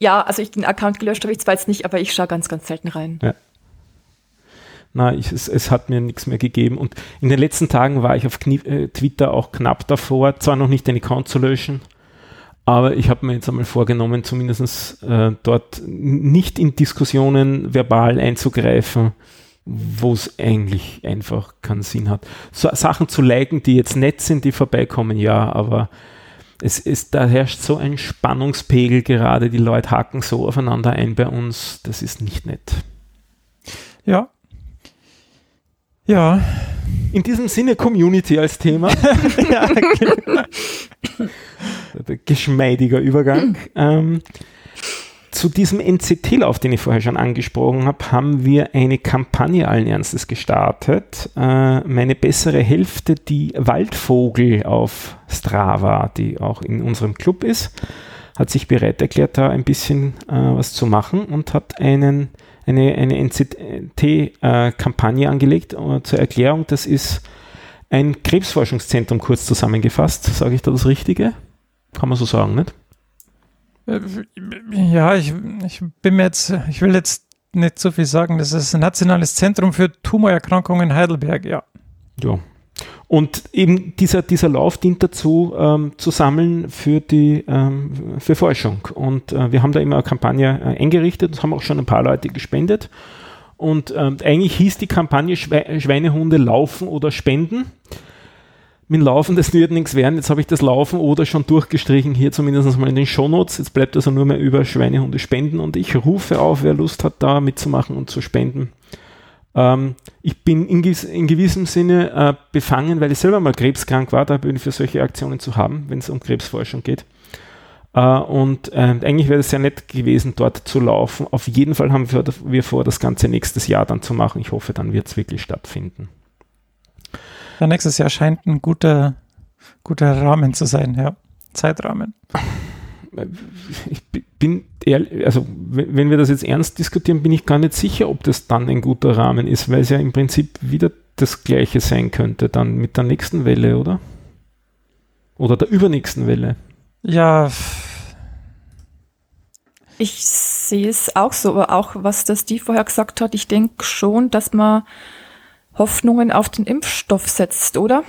Ja, also ich den Account gelöscht habe ich zwar jetzt nicht, aber ich schaue ganz, ganz selten rein. Ja. Na, ich, es, es, hat mir nichts mehr gegeben. Und in den letzten Tagen war ich auf Knie, äh, Twitter auch knapp davor, zwar noch nicht den Account zu löschen, aber ich habe mir jetzt einmal vorgenommen, zumindest äh, dort nicht in Diskussionen verbal einzugreifen, wo es eigentlich einfach keinen Sinn hat. So, Sachen zu liken, die jetzt nett sind, die vorbeikommen, ja, aber es ist, da herrscht so ein Spannungspegel gerade, die Leute haken so aufeinander ein bei uns, das ist nicht nett. Ja. Ja. In diesem Sinne Community als Thema. ja, Geschmeidiger Übergang. Ähm, zu diesem NCT-Lauf, den ich vorher schon angesprochen habe, haben wir eine Kampagne allen Ernstes gestartet. Äh, meine bessere Hälfte, die Waldvogel auf Strava, die auch in unserem Club ist, hat sich bereit erklärt, da ein bisschen äh, was zu machen und hat einen, eine, eine NCT-Kampagne äh, angelegt. Äh, zur Erklärung, das ist ein Krebsforschungszentrum kurz zusammengefasst. Sage ich da das Richtige? Kann man so sagen, nicht? Ja, ich, ich bin jetzt, ich will jetzt nicht so viel sagen. Das ist ein nationales Zentrum für Tumorerkrankungen in Heidelberg, ja. Ja. Und eben dieser, dieser Lauf dient dazu, ähm, zu sammeln für die ähm, für Forschung. Und äh, wir haben da immer eine Kampagne äh, eingerichtet und haben auch schon ein paar Leute gespendet. Und ähm, eigentlich hieß die Kampagne Schwe Schweinehunde laufen oder spenden mit dem Laufen, das wird nichts werden. Jetzt habe ich das Laufen oder schon durchgestrichen, hier zumindest mal in den Shownotes. Jetzt bleibt also nur mehr über Schweinehunde spenden und ich rufe auf, wer Lust hat, da mitzumachen und zu spenden. Ähm, ich bin in, in gewissem Sinne äh, befangen, weil ich selber mal krebskrank war, da bin ich für solche Aktionen zu haben, wenn es um Krebsforschung geht. Uh, und äh, eigentlich wäre es sehr nett gewesen, dort zu laufen. Auf jeden Fall haben wir, wir vor, das Ganze nächstes Jahr dann zu machen. Ich hoffe, dann wird es wirklich stattfinden. Ja, nächstes Jahr scheint ein guter, guter Rahmen zu sein, ja. Zeitrahmen. Ich bin ehrlich, also wenn wir das jetzt ernst diskutieren, bin ich gar nicht sicher, ob das dann ein guter Rahmen ist, weil es ja im Prinzip wieder das gleiche sein könnte, dann mit der nächsten Welle, oder? Oder der übernächsten Welle. Ja. Ich sehe es auch so, aber auch was das die vorher gesagt hat, ich denke schon, dass man Hoffnungen auf den Impfstoff setzt, oder?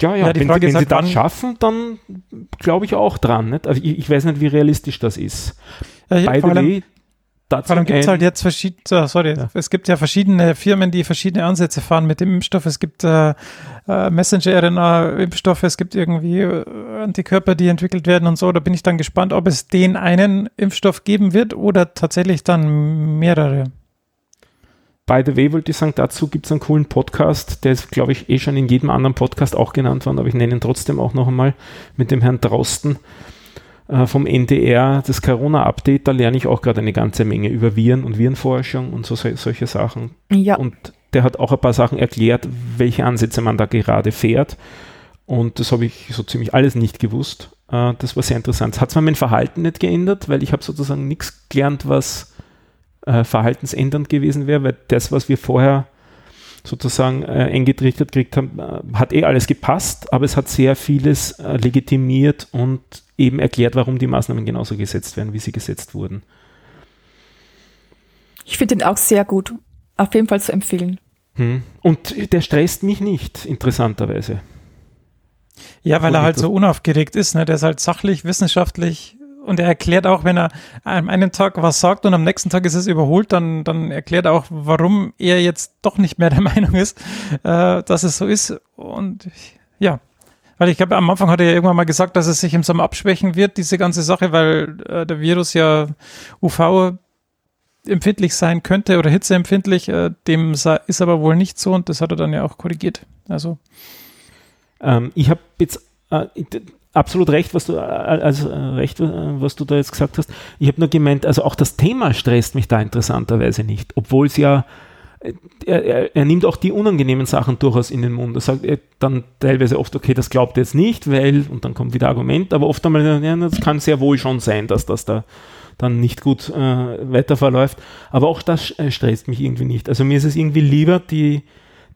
Ja, ja, ja wenn, Frage wenn sie das schaffen, dann glaube ich auch dran. Nicht? Also ich, ich, weiß nicht, wie realistisch das ist. Ja, By the way, vor allem gibt es halt jetzt verschiedene, sorry, ja. es gibt ja verschiedene Firmen, die verschiedene Ansätze fahren mit dem Impfstoff. Es gibt äh, äh, Messenger-RNA-Impfstoffe, es gibt irgendwie äh, Antikörper, die entwickelt werden und so. Da bin ich dann gespannt, ob es den einen Impfstoff geben wird oder tatsächlich dann mehrere. By the way, wollte ich sagen, dazu gibt es einen coolen Podcast, der ist, glaube ich, eh schon in jedem anderen Podcast auch genannt worden, aber ich nenne ihn trotzdem auch noch einmal mit dem Herrn Drosten äh, vom NDR, das Corona-Update. Da lerne ich auch gerade eine ganze Menge über Viren und Virenforschung und so, solche Sachen. Ja. Und der hat auch ein paar Sachen erklärt, welche Ansätze man da gerade fährt. Und das habe ich so ziemlich alles nicht gewusst. Äh, das war sehr interessant. Hat zwar mein Verhalten nicht geändert, weil ich habe sozusagen nichts gelernt, was äh, verhaltensändernd gewesen wäre, weil das, was wir vorher sozusagen äh, eingetrichtert gekriegt haben, äh, hat eh alles gepasst, aber es hat sehr vieles äh, legitimiert und eben erklärt, warum die Maßnahmen genauso gesetzt werden, wie sie gesetzt wurden. Ich finde den auch sehr gut. Auf jeden Fall zu empfehlen. Hm. Und der stresst mich nicht, interessanterweise. Ja, weil er halt so unaufgeregt ist. Ne? Der ist halt sachlich, wissenschaftlich und er erklärt auch, wenn er am einen Tag was sagt und am nächsten Tag ist es überholt, dann, dann erklärt er auch, warum er jetzt doch nicht mehr der Meinung ist, äh, dass es so ist. Und ja, weil ich glaube, am Anfang hat er ja irgendwann mal gesagt, dass es sich im Sommer abschwächen wird, diese ganze Sache, weil äh, der Virus ja UV empfindlich sein könnte oder hitzeempfindlich. Äh, dem ist aber wohl nicht so und das hat er dann ja auch korrigiert. Also. Ähm, ich habe jetzt äh, absolut recht, was du, also recht, was du da jetzt gesagt hast. Ich habe nur gemeint, also auch das Thema stresst mich da interessanterweise nicht, obwohl es ja, er, er, er, nimmt auch die unangenehmen Sachen durchaus in den Mund. Er sagt dann teilweise oft, okay, das glaubt er jetzt nicht, weil, und dann kommt wieder Argument, aber oft einmal, ja, das kann sehr wohl schon sein, dass das da dann nicht gut äh, weiter. Aber auch das stresst mich irgendwie nicht. Also mir ist es irgendwie lieber, die,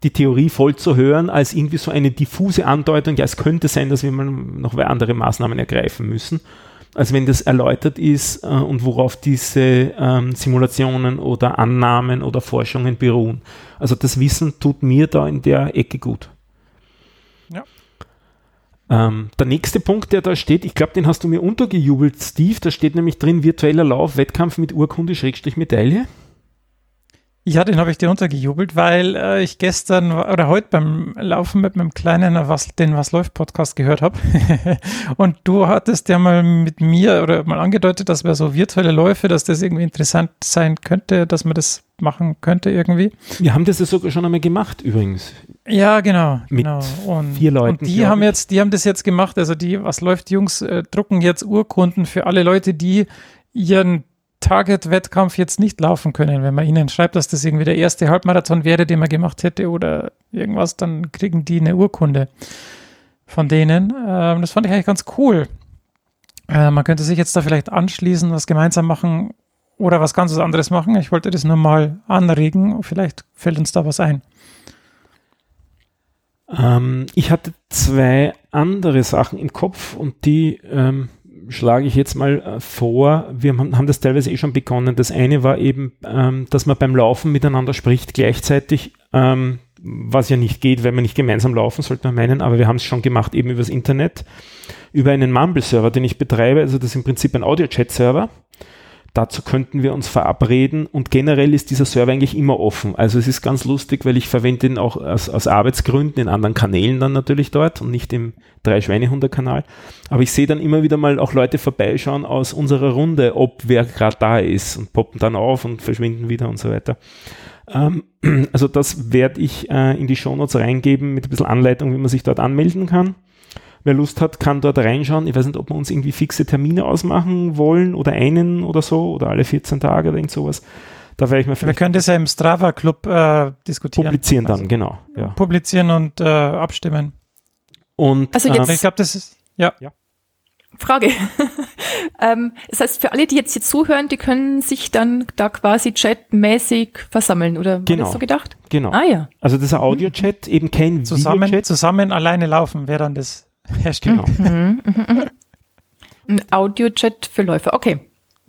die Theorie voll zu hören, als irgendwie so eine diffuse Andeutung, ja, es könnte sein, dass wir mal noch andere Maßnahmen ergreifen müssen. als wenn das erläutert ist äh, und worauf diese ähm, Simulationen oder Annahmen oder Forschungen beruhen. Also das Wissen tut mir da in der Ecke gut. Ja. Ähm, der nächste Punkt, der da steht, ich glaube, den hast du mir untergejubelt, Steve, da steht nämlich drin virtueller Lauf, Wettkampf mit Urkunde, Schrägstrich, Medaille. Ja, den habe ich dir untergejubelt, weil äh, ich gestern oder heute beim Laufen mit meinem kleinen was, den Was läuft Podcast gehört habe. und du hattest ja mal mit mir oder mal angedeutet, dass wir so virtuelle Läufe, dass das irgendwie interessant sein könnte, dass man das machen könnte irgendwie. Wir haben das ja sogar schon einmal gemacht übrigens. Ja, genau. Mit genau. Und, vier Leuten. Und die haben jetzt, die haben das jetzt gemacht. Also die Was läuft Jungs äh, drucken jetzt Urkunden für alle Leute, die ihren Target-Wettkampf jetzt nicht laufen können. Wenn man ihnen schreibt, dass das irgendwie der erste Halbmarathon wäre, den man gemacht hätte oder irgendwas, dann kriegen die eine Urkunde von denen. Ähm, das fand ich eigentlich ganz cool. Äh, man könnte sich jetzt da vielleicht anschließen, was gemeinsam machen oder was ganz anderes machen. Ich wollte das nur mal anregen. Vielleicht fällt uns da was ein. Ähm, ich hatte zwei andere Sachen im Kopf und die ähm, schlage ich jetzt mal äh, vor, wir haben das teilweise eh schon begonnen. Das eine war eben, ähm, dass man beim Laufen miteinander spricht gleichzeitig, ähm, was ja nicht geht, wenn man nicht gemeinsam laufen, sollte man meinen, aber wir haben es schon gemacht eben übers Internet, über einen Mumble-Server, den ich betreibe, also das ist im Prinzip ein Audio-Chat-Server Dazu könnten wir uns verabreden und generell ist dieser Server eigentlich immer offen. Also es ist ganz lustig, weil ich verwende ihn auch aus, aus Arbeitsgründen in anderen Kanälen dann natürlich dort und nicht im Drei-Schweinehunde-Kanal. Aber ich sehe dann immer wieder mal auch Leute vorbeischauen aus unserer Runde, ob wer gerade da ist und poppen dann auf und verschwinden wieder und so weiter. Ähm, also das werde ich äh, in die Shownotes reingeben mit ein bisschen Anleitung, wie man sich dort anmelden kann. Wer Lust hat, kann dort reinschauen. Ich weiß nicht, ob wir uns irgendwie fixe Termine ausmachen wollen oder einen oder so oder alle 14 Tage oder irgend sowas. Da werde ich mir Wir können das ja im Strava Club äh, diskutieren. Publizieren dann, also, genau. Ja. Publizieren und äh, abstimmen. Und also jetzt, äh, ich glaube, das ist ja. ja. Frage. ähm, das heißt, für alle, die jetzt hier zuhören, die können sich dann da quasi chatmäßig versammeln, oder genau. war das so gedacht? Genau. Ah ja. Also das ist ein Audio-Chat, eben kein zusammen, Video-Chat. Zusammen alleine laufen wäre dann das Hersteller. Genau. Mhm, mhm, mhm. Ein Audio-Chat für Läufer, okay.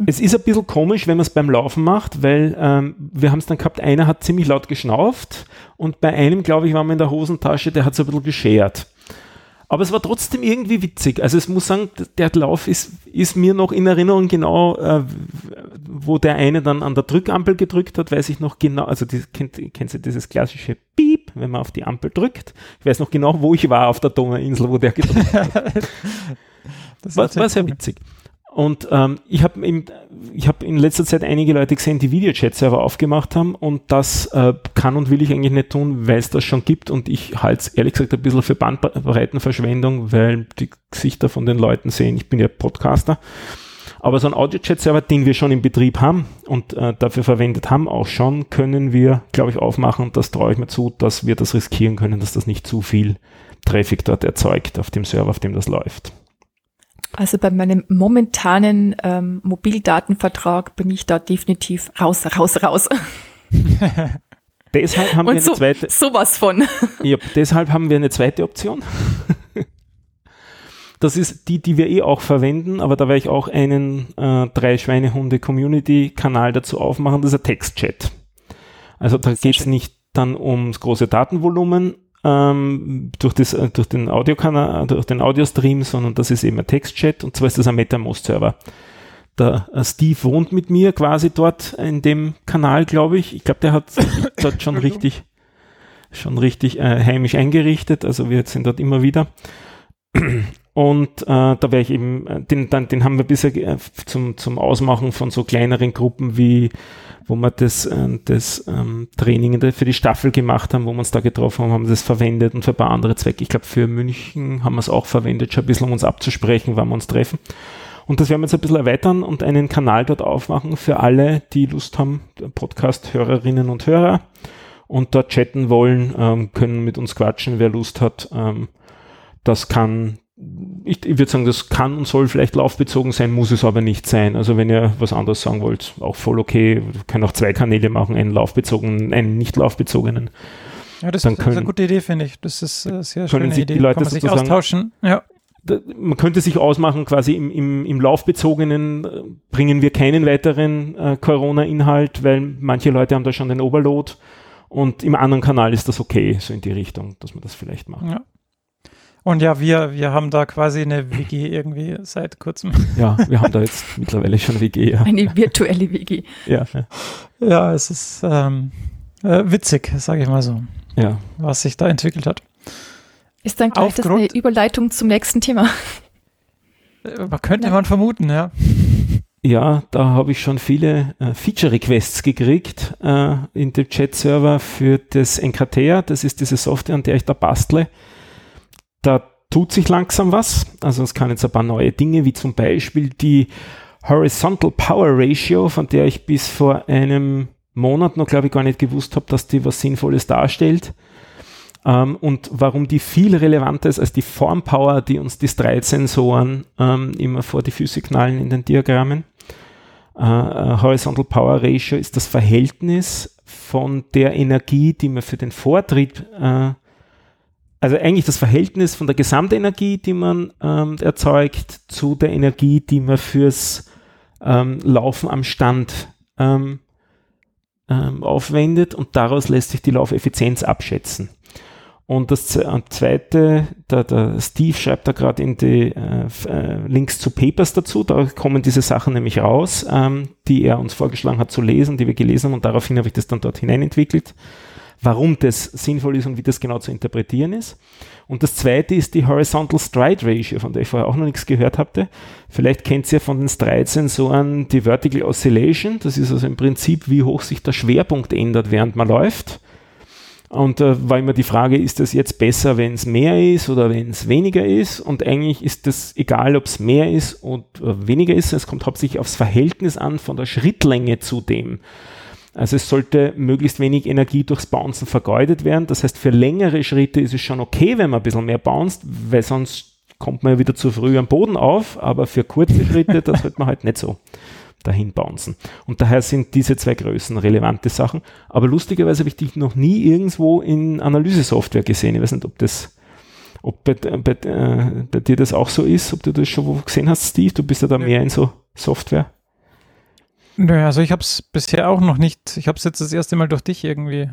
Es ist ein bisschen komisch, wenn man es beim Laufen macht, weil ähm, wir haben es dann gehabt, einer hat ziemlich laut geschnauft und bei einem, glaube ich, war man in der Hosentasche, der hat so ein bisschen geschert. Aber es war trotzdem irgendwie witzig. Also es muss sagen, der Lauf ist, ist mir noch in Erinnerung genau, äh, wo der eine dann an der Drückampel gedrückt hat, weiß ich noch genau, also die, kennt, kennt ihr dieses klassische Piep, wenn man auf die Ampel drückt? Ich weiß noch genau, wo ich war auf der Donauinsel, wo der gedrückt hat. das war, war sehr witzig. Und ähm, ich habe in, hab in letzter Zeit einige Leute gesehen, die Videochat-Server aufgemacht haben und das äh, kann und will ich eigentlich nicht tun, weil es das schon gibt und ich halte es ehrlich gesagt ein bisschen für Bandbreitenverschwendung, weil die Gesichter von den Leuten sehen, ich bin ja Podcaster. Aber so ein Audio-Chat-Server, den wir schon in Betrieb haben und äh, dafür verwendet haben, auch schon, können wir, glaube ich, aufmachen und das traue ich mir zu, dass wir das riskieren können, dass das nicht zu viel Traffic dort erzeugt auf dem Server, auf dem das läuft. Also bei meinem momentanen ähm, Mobildatenvertrag bin ich da definitiv raus, raus, raus. deshalb haben Und wir eine so, zweite. Sowas von. Ja, deshalb haben wir eine zweite Option. Das ist die, die wir eh auch verwenden, aber da werde ich auch einen äh, drei Schweinehunde Community Kanal dazu aufmachen. Das ist ein Textchat. Also da geht es nicht dann ums große Datenvolumen, ähm, durch, das, äh, durch den Audiokanal, durch den Audiostream, sondern das ist eben ein Textchat und zwar ist das ein MetaMost-Server. Der äh, Steve wohnt mit mir quasi dort in dem Kanal, glaube ich. Ich glaube, der hat dort schon richtig, schon richtig äh, heimisch eingerichtet. Also wir sind dort immer wieder. Und äh, da wäre ich eben, äh, den, den haben wir bisher äh, zum, zum Ausmachen von so kleineren Gruppen wie wo wir das, äh, das ähm, Training für die Staffel gemacht haben, wo wir uns da getroffen haben, haben das verwendet und für ein paar andere Zwecke. Ich glaube, für München haben wir es auch verwendet, schon ein bisschen, um uns abzusprechen, wann wir uns treffen. Und das werden wir jetzt ein bisschen erweitern und einen Kanal dort aufmachen für alle, die Lust haben, Podcast-Hörerinnen und Hörer und dort chatten wollen, ähm, können mit uns quatschen, wer Lust hat. Ähm, das kann ich, ich würde sagen, das kann und soll vielleicht laufbezogen sein, muss es aber nicht sein. Also wenn ihr was anderes sagen wollt, auch voll okay. Wir können auch zwei Kanäle machen, einen laufbezogenen, einen nicht laufbezogenen. Ja, das Dann ist können, eine gute Idee, finde ich. Das ist eine sehr können schöne sich Idee. Die Leute kann man sich austauschen. Ja. man könnte sich ausmachen, quasi im, im, im Laufbezogenen äh, bringen wir keinen weiteren äh, Corona-Inhalt, weil manche Leute haben da schon den Overload und im anderen Kanal ist das okay, so in die Richtung, dass man das vielleicht macht. Ja. Und ja, wir, wir haben da quasi eine WG irgendwie seit kurzem. Ja, wir haben da jetzt mittlerweile schon WG. Ja. Eine virtuelle WG. Ja, ja es ist ähm, äh, witzig, sage ich mal so. Ja. Was sich da entwickelt hat. Ist dann gleich das eine Überleitung zum nächsten Thema? Äh, könnte ja. man vermuten, ja. Ja, da habe ich schon viele äh, Feature-Requests gekriegt äh, in dem Chat-Server für das Encartea. Das ist diese Software, an der ich da bastle. Da tut sich langsam was. Also es kann jetzt ein paar neue Dinge, wie zum Beispiel die Horizontal Power Ratio, von der ich bis vor einem Monat noch, glaube ich, gar nicht gewusst habe, dass die was Sinnvolles darstellt. Ähm, und warum die viel relevanter ist als die Formpower, die uns die Streitsensoren ähm, immer vor die Füße knallen in den Diagrammen. Uh, Horizontal Power Ratio ist das Verhältnis von der Energie, die man für den Vortrieb, uh, also eigentlich das Verhältnis von der Gesamtenergie, die man ähm, erzeugt, zu der Energie, die man fürs ähm, Laufen am Stand ähm, ähm aufwendet. Und daraus lässt sich die Laufeffizienz abschätzen. Und das zweite, der, der Steve schreibt da gerade in die äh, äh, Links zu Papers dazu, da kommen diese Sachen nämlich raus, ähm, die er uns vorgeschlagen hat zu lesen, die wir gelesen haben. Und daraufhin habe ich das dann dort hinein entwickelt, warum das sinnvoll ist und wie das genau zu interpretieren ist. Und das zweite ist die Horizontal Stride Ratio, von der ich vorher auch noch nichts gehört hatte. Vielleicht kennt ihr von den Stride-Sensoren die Vertical Oscillation, das ist also im Prinzip, wie hoch sich der Schwerpunkt ändert, während man läuft. Und da äh, war immer die Frage, ist das jetzt besser, wenn es mehr ist oder wenn es weniger ist? Und eigentlich ist das egal, ob es mehr ist oder weniger ist. Es kommt hauptsächlich aufs Verhältnis an von der Schrittlänge zu dem. Also es sollte möglichst wenig Energie durchs Bouncen vergeudet werden. Das heißt, für längere Schritte ist es schon okay, wenn man ein bisschen mehr bounced, weil sonst kommt man ja wieder zu früh am Boden auf. Aber für kurze Schritte, das sollte man halt nicht so dahin bouncen. Und daher sind diese zwei Größen relevante Sachen. Aber lustigerweise habe ich dich noch nie irgendwo in Analysesoftware gesehen. Ich weiß nicht, ob das, ob bei, bei, äh, bei dir das auch so ist, ob du das schon wo gesehen hast, Steve. Du bist ja da mehr in so Software. Nö, also ich habe es bisher auch noch nicht. Ich habe es jetzt das erste Mal durch dich irgendwie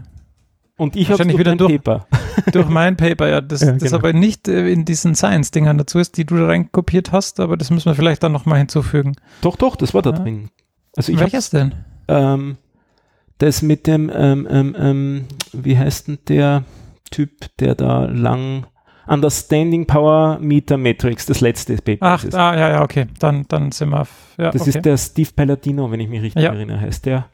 und ich habe wieder durch, Paper. durch mein Paper, ja. Das, ja, das genau. aber nicht äh, in diesen Science-Dingern dazu ist, die du da reinkopiert hast, aber das müssen wir vielleicht dann nochmal hinzufügen. Doch, doch, das war da ja. drin. Also ich Welches denn? Ähm, das mit dem, ähm, ähm, ähm, wie heißt denn der Typ, der da lang Understanding Power Meter Matrix, das letzte Paper. Ach, ah, ja, ja, okay. Dann, dann sind wir. Ja, das okay. ist der Steve Palladino, wenn ich mich richtig ja. erinnere, heißt der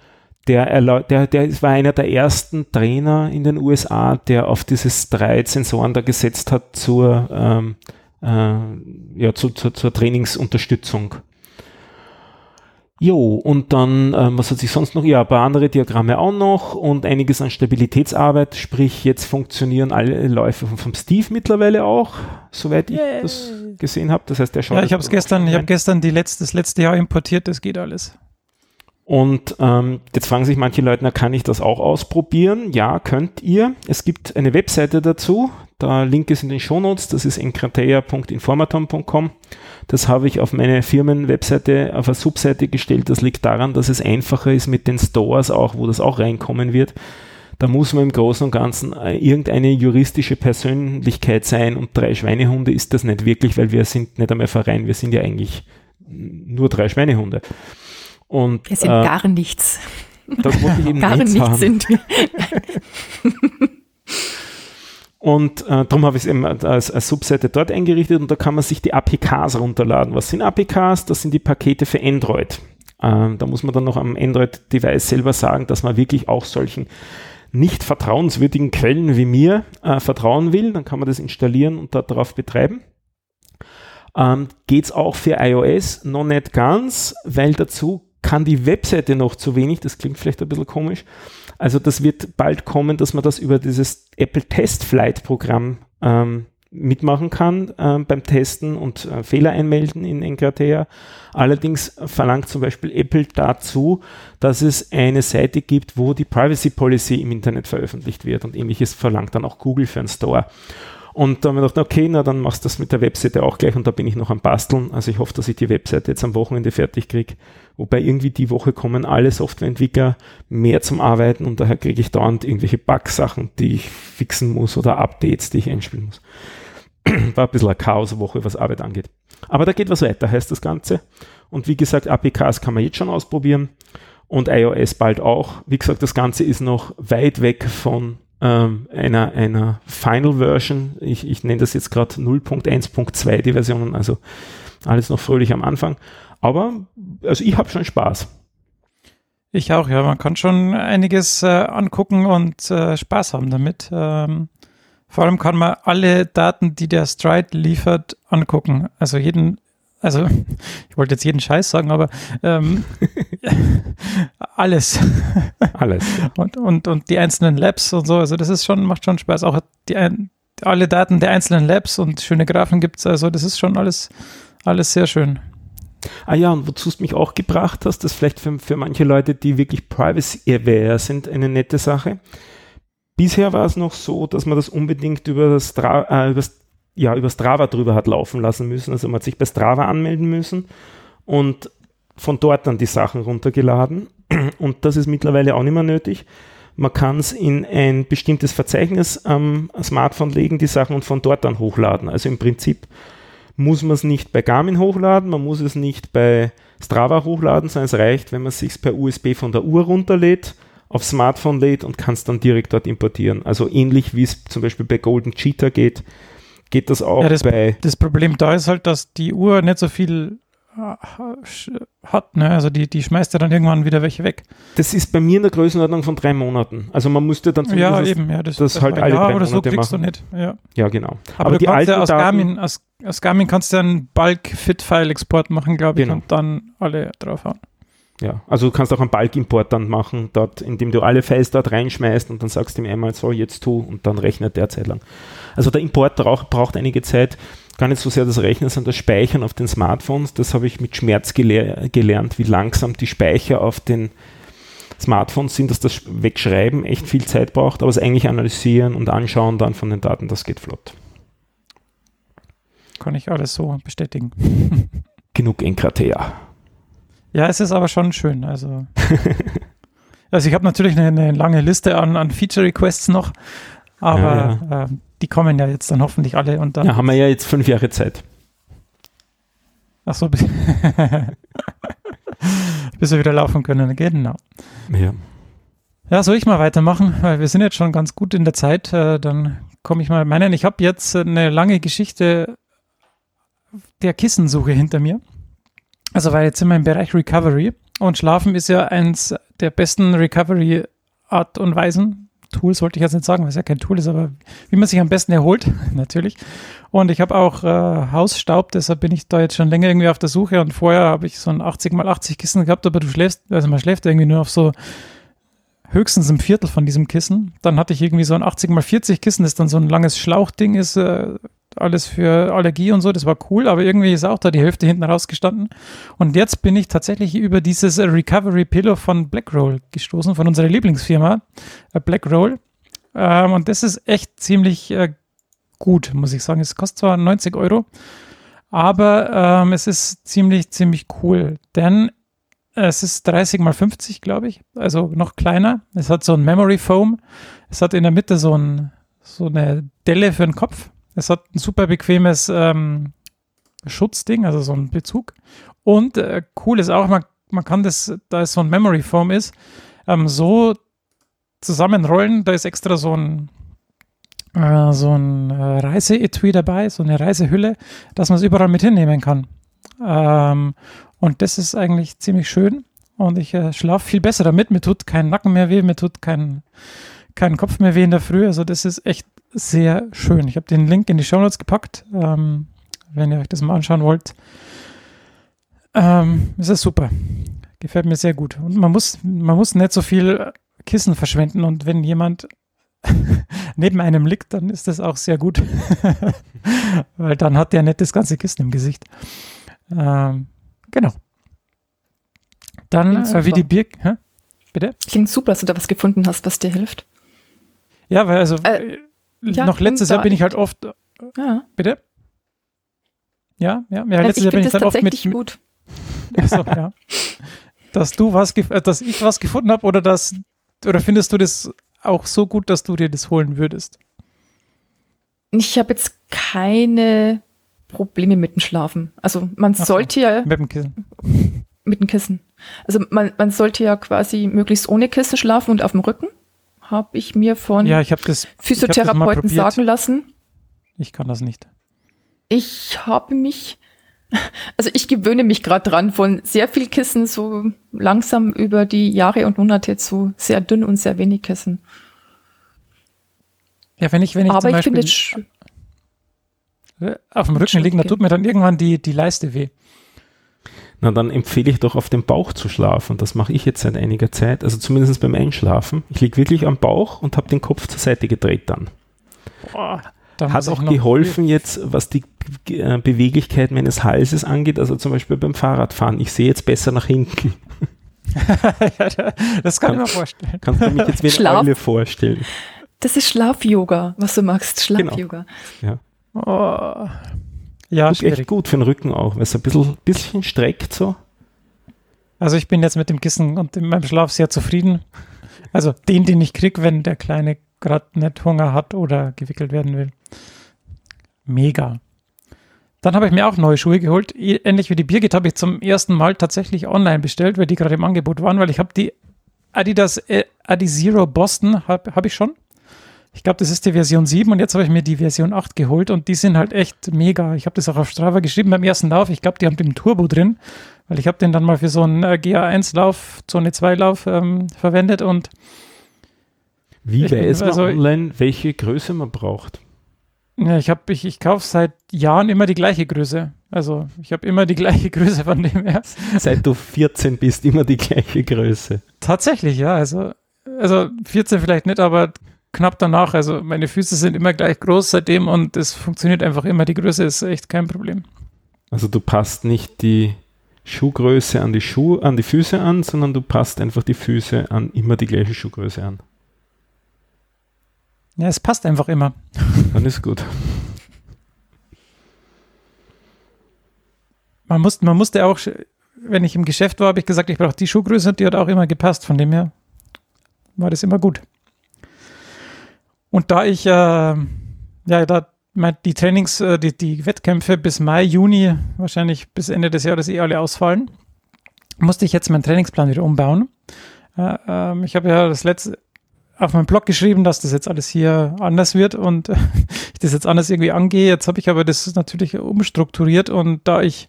der, der, der war einer der ersten Trainer in den USA, der auf dieses drei Sensoren da gesetzt hat zur, ähm, äh, ja, zu, zu, zur Trainingsunterstützung. Jo, und dann, ähm, was hat sich sonst noch? Ja, ein paar andere Diagramme auch noch und einiges an Stabilitätsarbeit, sprich, jetzt funktionieren alle Läufe vom Steve mittlerweile auch, soweit ich Yay. das gesehen habe. Das heißt, der schaut. Ja, ich habe es gestern, ich habe gestern die letzte, das letzte Jahr importiert, das geht alles. Und ähm, jetzt fragen sich manche Leute, na, kann ich das auch ausprobieren? Ja, könnt ihr. Es gibt eine Webseite dazu. Der Link ist in den Shownotes. Das ist enkrateia.informatom.com. Das habe ich auf meine Firmenwebseite auf eine Subseite gestellt. Das liegt daran, dass es einfacher ist mit den Stores auch, wo das auch reinkommen wird. Da muss man im Großen und Ganzen äh, irgendeine juristische Persönlichkeit sein und drei Schweinehunde ist das nicht wirklich, weil wir sind nicht einmal Verein, wir sind ja eigentlich nur drei Schweinehunde. Und, wir sind äh, gar nichts. Das wollte ich eben gar nichts haben. sind wir. Und äh, darum habe ich es eben als, als Subseite dort eingerichtet und da kann man sich die APKs runterladen. Was sind APKs? Das sind die Pakete für Android. Ähm, da muss man dann noch am Android-Device selber sagen, dass man wirklich auch solchen nicht vertrauenswürdigen Quellen wie mir äh, vertrauen will. Dann kann man das installieren und darauf betreiben. Ähm, Geht es auch für iOS? Noch nicht ganz, weil dazu kann die Webseite noch zu wenig, das klingt vielleicht ein bisschen komisch. Also das wird bald kommen, dass man das über dieses Apple Test Flight Programm ähm, mitmachen kann ähm, beim Testen und äh, Fehler einmelden in Engratea. Allerdings verlangt zum Beispiel Apple dazu, dass es eine Seite gibt, wo die Privacy Policy im Internet veröffentlicht wird und ähnliches verlangt dann auch Google für einen Store. Und da haben wir gedacht, okay, na dann machst du das mit der Webseite auch gleich und da bin ich noch am Basteln. Also ich hoffe, dass ich die Webseite jetzt am Wochenende fertig kriege. Wobei irgendwie die Woche kommen alle Softwareentwickler mehr zum Arbeiten und daher kriege ich dauernd irgendwelche Bug-Sachen, die ich fixen muss oder Updates, die ich einspielen muss. war ein bisschen eine Chaoswoche, was Arbeit angeht. Aber da geht was weiter, heißt das Ganze. Und wie gesagt, APKs kann man jetzt schon ausprobieren und iOS bald auch. Wie gesagt, das Ganze ist noch weit weg von ähm, einer, einer Final Version. Ich, ich nenne das jetzt gerade 0.1.2 die Versionen, also alles noch fröhlich am Anfang. Aber also ich habe schon Spaß. Ich auch, ja. Man kann schon einiges äh, angucken und äh, Spaß haben damit. Ähm, vor allem kann man alle Daten, die der Stride liefert, angucken. Also jeden, also ich wollte jetzt jeden Scheiß sagen, aber ähm, alles. Alles. und, und, und die einzelnen Labs und so. Also das ist schon, macht schon Spaß. Auch die ein, alle Daten der einzelnen Labs und schöne Graphen gibt es. Also das ist schon alles, alles sehr schön. Ah ja, und wozu es mich auch gebracht hast, das vielleicht für, für manche Leute, die wirklich privacy-aware sind, eine nette Sache. Bisher war es noch so, dass man das unbedingt über das, äh, übers, ja, über Strava drüber hat laufen lassen müssen. Also man hat sich bei Strava anmelden müssen und von dort dann die Sachen runtergeladen. Und das ist mittlerweile auch nicht mehr nötig. Man kann es in ein bestimmtes Verzeichnis am Smartphone legen, die Sachen und von dort dann hochladen. Also im Prinzip muss man es nicht bei Garmin hochladen, man muss es nicht bei Strava hochladen, sondern es reicht, wenn man es sich per USB von der Uhr runterlädt, auf Smartphone lädt und kann es dann direkt dort importieren. Also ähnlich wie es zum Beispiel bei Golden Cheetah geht, geht das auch ja, das, bei. Das Problem da ist halt, dass die Uhr nicht so viel hat, ne? Also die, die schmeißt ja dann irgendwann wieder welche weg. Das ist bei mir in der Größenordnung von drei Monaten. Also man musste dann ja, eben, ja, das, das, das halt alle ja, drei oder Monate so kriegst machen. du nicht. Ja, ja genau. Aber, Aber die alten ja aus Garmin, aus, aus Garmin kannst du einen Bulk-Fit-File-Export machen, glaube ich, genau. und dann alle draufhauen. Ja, also du kannst auch einen Bulk-Import dann machen, dort, indem du alle Files dort reinschmeißt und dann sagst du ihm einmal, so jetzt tu und dann rechnet der Zeit lang. Also der Import braucht, braucht einige Zeit gar nicht so sehr das Rechnen, sondern das Speichern auf den Smartphones. Das habe ich mit Schmerz gelehr gelernt, wie langsam die Speicher auf den Smartphones sind, dass das Wegschreiben echt viel Zeit braucht, aber das eigentlich analysieren und anschauen dann von den Daten, das geht flott. Kann ich alles so bestätigen. Genug Enkratär. Ja, es ist aber schon schön. Also, also ich habe natürlich eine, eine, lange Liste an, an Feature-Requests noch, aber ja, ja. Äh, die kommen ja jetzt dann hoffentlich alle und dann. Ja, haben wir ja jetzt fünf Jahre Zeit. Ach so, bis, bis wir wieder laufen können. Genau. Ja. Ja, soll ich mal weitermachen? Weil wir sind jetzt schon ganz gut in der Zeit. Äh, dann komme ich mal meinen. Ich habe jetzt eine lange Geschichte der Kissensuche hinter mir. Also, weil jetzt wir im Bereich Recovery und Schlafen ist ja eins der besten Recovery-Art und Weisen, Tools wollte ich jetzt nicht sagen, weil es ja kein Tool ist, aber wie man sich am besten erholt, natürlich. Und ich habe auch äh, Hausstaub, deshalb bin ich da jetzt schon länger irgendwie auf der Suche und vorher habe ich so ein 80 mal 80 Kissen gehabt, aber du schläfst, also man schläft irgendwie nur auf so höchstens ein Viertel von diesem Kissen. Dann hatte ich irgendwie so ein 80 mal 40 Kissen, das dann so ein langes Schlauchding ist, äh, alles für Allergie und so, das war cool, aber irgendwie ist auch da die Hälfte hinten rausgestanden. Und jetzt bin ich tatsächlich über dieses Recovery Pillow von Blackroll gestoßen, von unserer Lieblingsfirma, äh, Blackroll. Ähm, und das ist echt ziemlich äh, gut, muss ich sagen. Es kostet zwar 90 Euro, aber ähm, es ist ziemlich, ziemlich cool, denn es ist 30 mal 50, glaube ich, also noch kleiner. Es hat so ein Memory Foam. Es hat in der Mitte so, ein, so eine Delle für den Kopf es hat ein super bequemes ähm, Schutzding, also so ein Bezug. Und äh, cool ist auch, man, man kann das, da es so ein Memory Foam ist, ähm, so zusammenrollen. Da ist extra so ein, äh, so ein äh, Reiseetui dabei, so eine Reisehülle, dass man es überall mit hinnehmen kann. Ähm, und das ist eigentlich ziemlich schön. Und ich äh, schlafe viel besser damit. Mir tut kein Nacken mehr weh, mir tut kein, kein Kopf mehr weh in der Früh. Also das ist echt sehr schön. Ich habe den Link in die Show Notes gepackt, ähm, wenn ihr euch das mal anschauen wollt. Ähm, es ist super. Gefällt mir sehr gut. Und man muss, man muss nicht so viel Kissen verschwenden. Und wenn jemand neben einem liegt, dann ist das auch sehr gut. Weil dann hat der nicht das ganze Kissen im Gesicht. Ähm, genau. Dann, äh, wie die Bier. Hä? Bitte? Klingt super, dass du da was gefunden hast, was dir hilft. Ja, weil also äh, ja, noch letztes Jahr bin ich halt oft. Ja. Bitte? Ja, ja, ja letztes Jahr bin ich halt oft mit. Gut. Achso, ja. Dass du was, äh, dass ich was gefunden habe oder dass, oder findest du das auch so gut, dass du dir das holen würdest? Ich habe jetzt keine Probleme mit dem Schlafen. Also man Ach sollte ja. Mit dem Kissen. Mit dem Kissen. Also man, man sollte ja quasi möglichst ohne Kissen schlafen und auf dem Rücken. Habe ich mir von ja, ich das, Physiotherapeuten ich sagen lassen. Ich kann das nicht. Ich habe mich, also ich gewöhne mich gerade dran, von sehr viel Kissen so langsam über die Jahre und Monate zu sehr dünn und sehr wenig Kissen. Ja, wenn ich, wenn ich Aber zum ich Beispiel auf dem Rücken liegen, da tut mir dann irgendwann die, die Leiste weh. Na, dann empfehle ich doch auf dem Bauch zu schlafen. Das mache ich jetzt seit einiger Zeit, also zumindest beim Einschlafen. Ich liege wirklich am Bauch und habe den Kopf zur Seite gedreht dann. Boah, Hat auch geholfen jetzt, was die äh, Beweglichkeit meines Halses angeht, also zum Beispiel beim Fahrradfahren. Ich sehe jetzt besser nach hinten. das kann, kann ich mir vorstellen. Kannst du mich jetzt wie eine Eule vorstellen? Das ist Schlaf-Yoga, was du magst. Schlaf-Yoga. Genau. Ja. Oh. Ja, Tut echt gut für den Rücken auch, weil es ein bisschen, bisschen streckt so. Also ich bin jetzt mit dem Kissen und in meinem Schlaf sehr zufrieden. Also den, den ich kriege, wenn der Kleine gerade nicht Hunger hat oder gewickelt werden will. Mega. Dann habe ich mir auch neue Schuhe geholt. Ähnlich wie die Birgit habe ich zum ersten Mal tatsächlich online bestellt, weil die gerade im Angebot waren, weil ich habe die Adidas äh, Adizero Boston, habe hab ich schon. Ich glaube, das ist die Version 7 und jetzt habe ich mir die Version 8 geholt und die sind halt echt mega. Ich habe das auch auf Strava geschrieben beim ersten Lauf. Ich glaube, die haben den Turbo drin, weil ich habe den dann mal für so einen äh, GA1-Lauf, Zone 2-Lauf ähm, verwendet und wie weiß man also, online, welche Größe man braucht? Ja, ich habe, ich, ich kaufe seit Jahren immer die gleiche Größe. Also ich habe immer die gleiche Größe von dem her. Seit du 14 bist, immer die gleiche Größe. Tatsächlich, ja. Also, also 14 vielleicht nicht, aber knapp danach. Also meine Füße sind immer gleich groß seitdem und es funktioniert einfach immer. Die Größe ist echt kein Problem. Also du passt nicht die Schuhgröße an die Schuhe, an die Füße an, sondern du passt einfach die Füße an immer die gleiche Schuhgröße an. Ja, es passt einfach immer. Dann ist gut. Man, muss, man musste auch, wenn ich im Geschäft war, habe ich gesagt, ich brauche die Schuhgröße und die hat auch immer gepasst. Von dem her war das immer gut. Und da ich, äh, ja, da die Trainings, äh, die, die Wettkämpfe bis Mai, Juni, wahrscheinlich bis Ende des Jahres eh alle ausfallen, musste ich jetzt meinen Trainingsplan wieder umbauen. Äh, ähm, ich habe ja das letzte auf meinem Blog geschrieben, dass das jetzt alles hier anders wird und ich das jetzt anders irgendwie angehe. Jetzt habe ich aber das natürlich umstrukturiert und da ich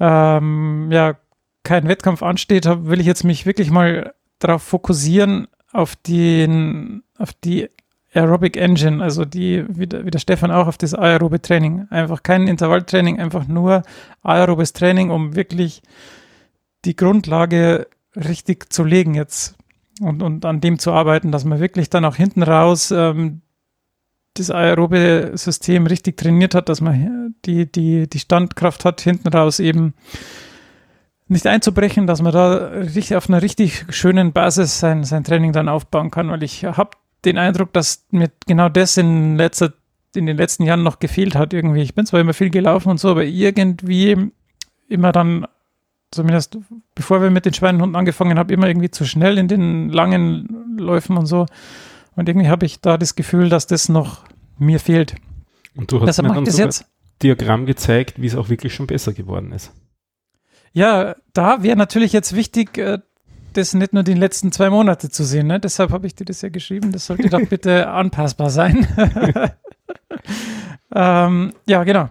ähm, ja kein Wettkampf ansteht, hab, will ich jetzt mich wirklich mal darauf fokussieren, auf den, auf die Aerobic Engine, also die, wie der, wie der Stefan auch auf das aerobe Training. Einfach kein Intervalltraining, einfach nur aerobes Training, um wirklich die Grundlage richtig zu legen jetzt und, und an dem zu arbeiten, dass man wirklich dann auch hinten raus ähm, das aerobe System richtig trainiert hat, dass man die, die, die Standkraft hat, hinten raus eben nicht einzubrechen, dass man da richtig auf einer richtig schönen Basis sein, sein Training dann aufbauen kann, weil ich habe den Eindruck, dass mir genau das in, letzter, in den letzten Jahren noch gefehlt hat irgendwie. Ich bin zwar immer viel gelaufen und so, aber irgendwie immer dann, zumindest bevor wir mit den Schweinhunden angefangen haben, immer irgendwie zu schnell in den langen Läufen und so. Und irgendwie habe ich da das Gefühl, dass das noch mir fehlt. Und du hast Deshalb mir dann das jetzt Diagramm gezeigt, wie es auch wirklich schon besser geworden ist. Ja, da wäre natürlich jetzt wichtig, äh, das nicht nur die letzten zwei Monate zu sehen. Ne? Deshalb habe ich dir das ja geschrieben. Das sollte doch bitte anpassbar sein. ähm, ja, genau.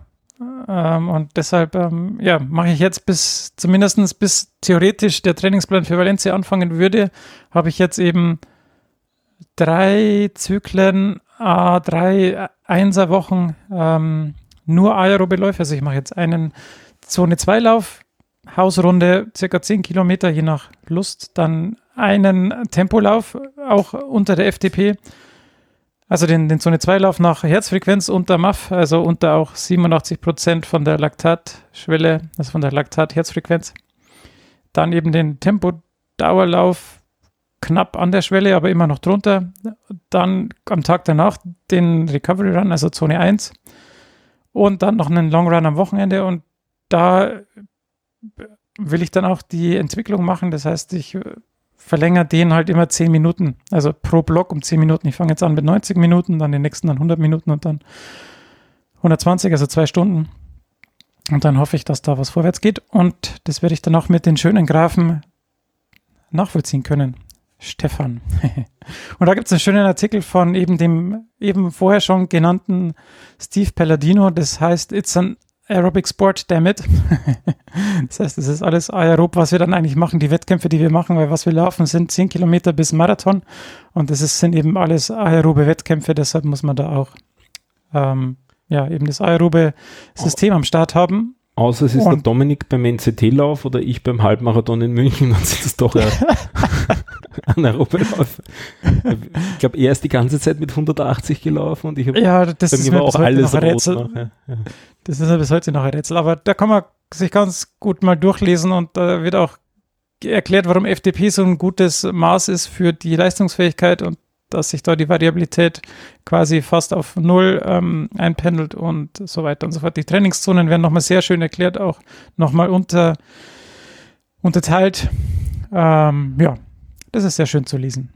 Ähm, und deshalb ähm, ja, mache ich jetzt bis zumindest bis theoretisch der Trainingsplan für Valencia anfangen würde, habe ich jetzt eben drei Zyklen, äh, drei Einserwochen ähm, nur aerobe Läufe. Also ich mache jetzt einen Zone 2 Lauf, Hausrunde, circa 10 Kilometer, je nach Lust. Dann einen Tempolauf, auch unter der FDP. Also den, den Zone 2 Lauf nach Herzfrequenz unter MAF, also unter auch 87 Prozent von der Laktatschwelle, also von der Laktat-Herzfrequenz. Dann eben den Tempodauerlauf knapp an der Schwelle, aber immer noch drunter. Dann am Tag danach den Recovery Run, also Zone 1. Und dann noch einen Long Run am Wochenende. Und da will ich dann auch die Entwicklung machen. Das heißt, ich verlängere den halt immer 10 Minuten, also pro Block um 10 Minuten. Ich fange jetzt an mit 90 Minuten, dann den nächsten dann 100 Minuten und dann 120, also zwei Stunden. Und dann hoffe ich, dass da was vorwärts geht. Und das werde ich dann auch mit den schönen Graphen nachvollziehen können. Stefan. und da gibt es einen schönen Artikel von eben dem eben vorher schon genannten Steve Palladino. Das heißt, It's an Aerobic Sport, damn it. das heißt, es ist alles aerob, was wir dann eigentlich machen, die Wettkämpfe, die wir machen, weil was wir laufen, sind 10 Kilometer bis Marathon. Und das ist, sind eben alles aerobe Wettkämpfe, deshalb muss man da auch ähm, ja, eben das aerobe System am Start haben. Außer es ist und der Dominik beim NCT-Lauf oder ich beim Halbmarathon in München, dann sind das doch ein Europalauf. Ich glaube, er ist die ganze Zeit mit 180 gelaufen und ich habe ja, das ist mir auch alles ein Rätsel. Noch, ja. Das ist ja bis heute noch ein Rätsel, aber da kann man sich ganz gut mal durchlesen und da wird auch erklärt, warum FDP so ein gutes Maß ist für die Leistungsfähigkeit und dass sich da die Variabilität quasi fast auf Null ähm, einpendelt und so weiter und so fort. Die Trainingszonen werden nochmal sehr schön erklärt, auch nochmal unter, unterteilt. Ähm, ja, das ist sehr schön zu lesen.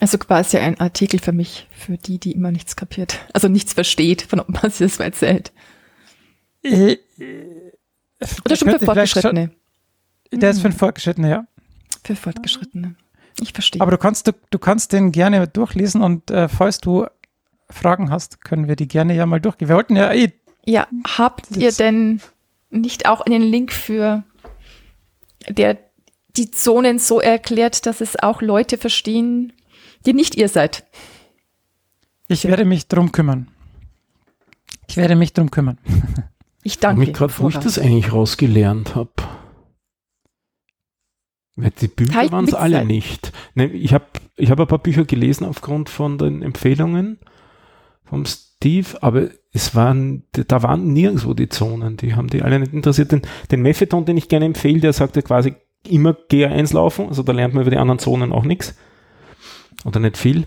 Also quasi ein Artikel für mich, für die, die immer nichts kapiert, also nichts versteht, von ob man sich das erzählt. Äh, Oder schon für Fortgeschrittene. Der ist für hm. Fortgeschrittene, ja. Für Fortgeschrittene. Ich verstehe. Aber du kannst, du, du kannst den gerne durchlesen und äh, falls du Fragen hast, können wir die gerne ja mal durchgehen. Wir wollten ja eh. Ja, habt ihr denn nicht auch einen Link für der die Zonen so erklärt, dass es auch Leute verstehen, die nicht ihr seid? Ich werde mich drum kümmern. Ich werde mich drum kümmern. Ich danke. Ich mich gerade, wo ich das eigentlich rausgelernt habe. Die Bücher waren es alle nicht. Ne, ich habe ich hab ein paar Bücher gelesen aufgrund von den Empfehlungen vom Steve, aber es waren, da waren nirgendwo die Zonen, die haben die alle nicht interessiert. Den, den Methadon, den ich gerne empfehle, der sagt ja quasi immer GA1 laufen, also da lernt man über die anderen Zonen auch nichts. Oder nicht viel.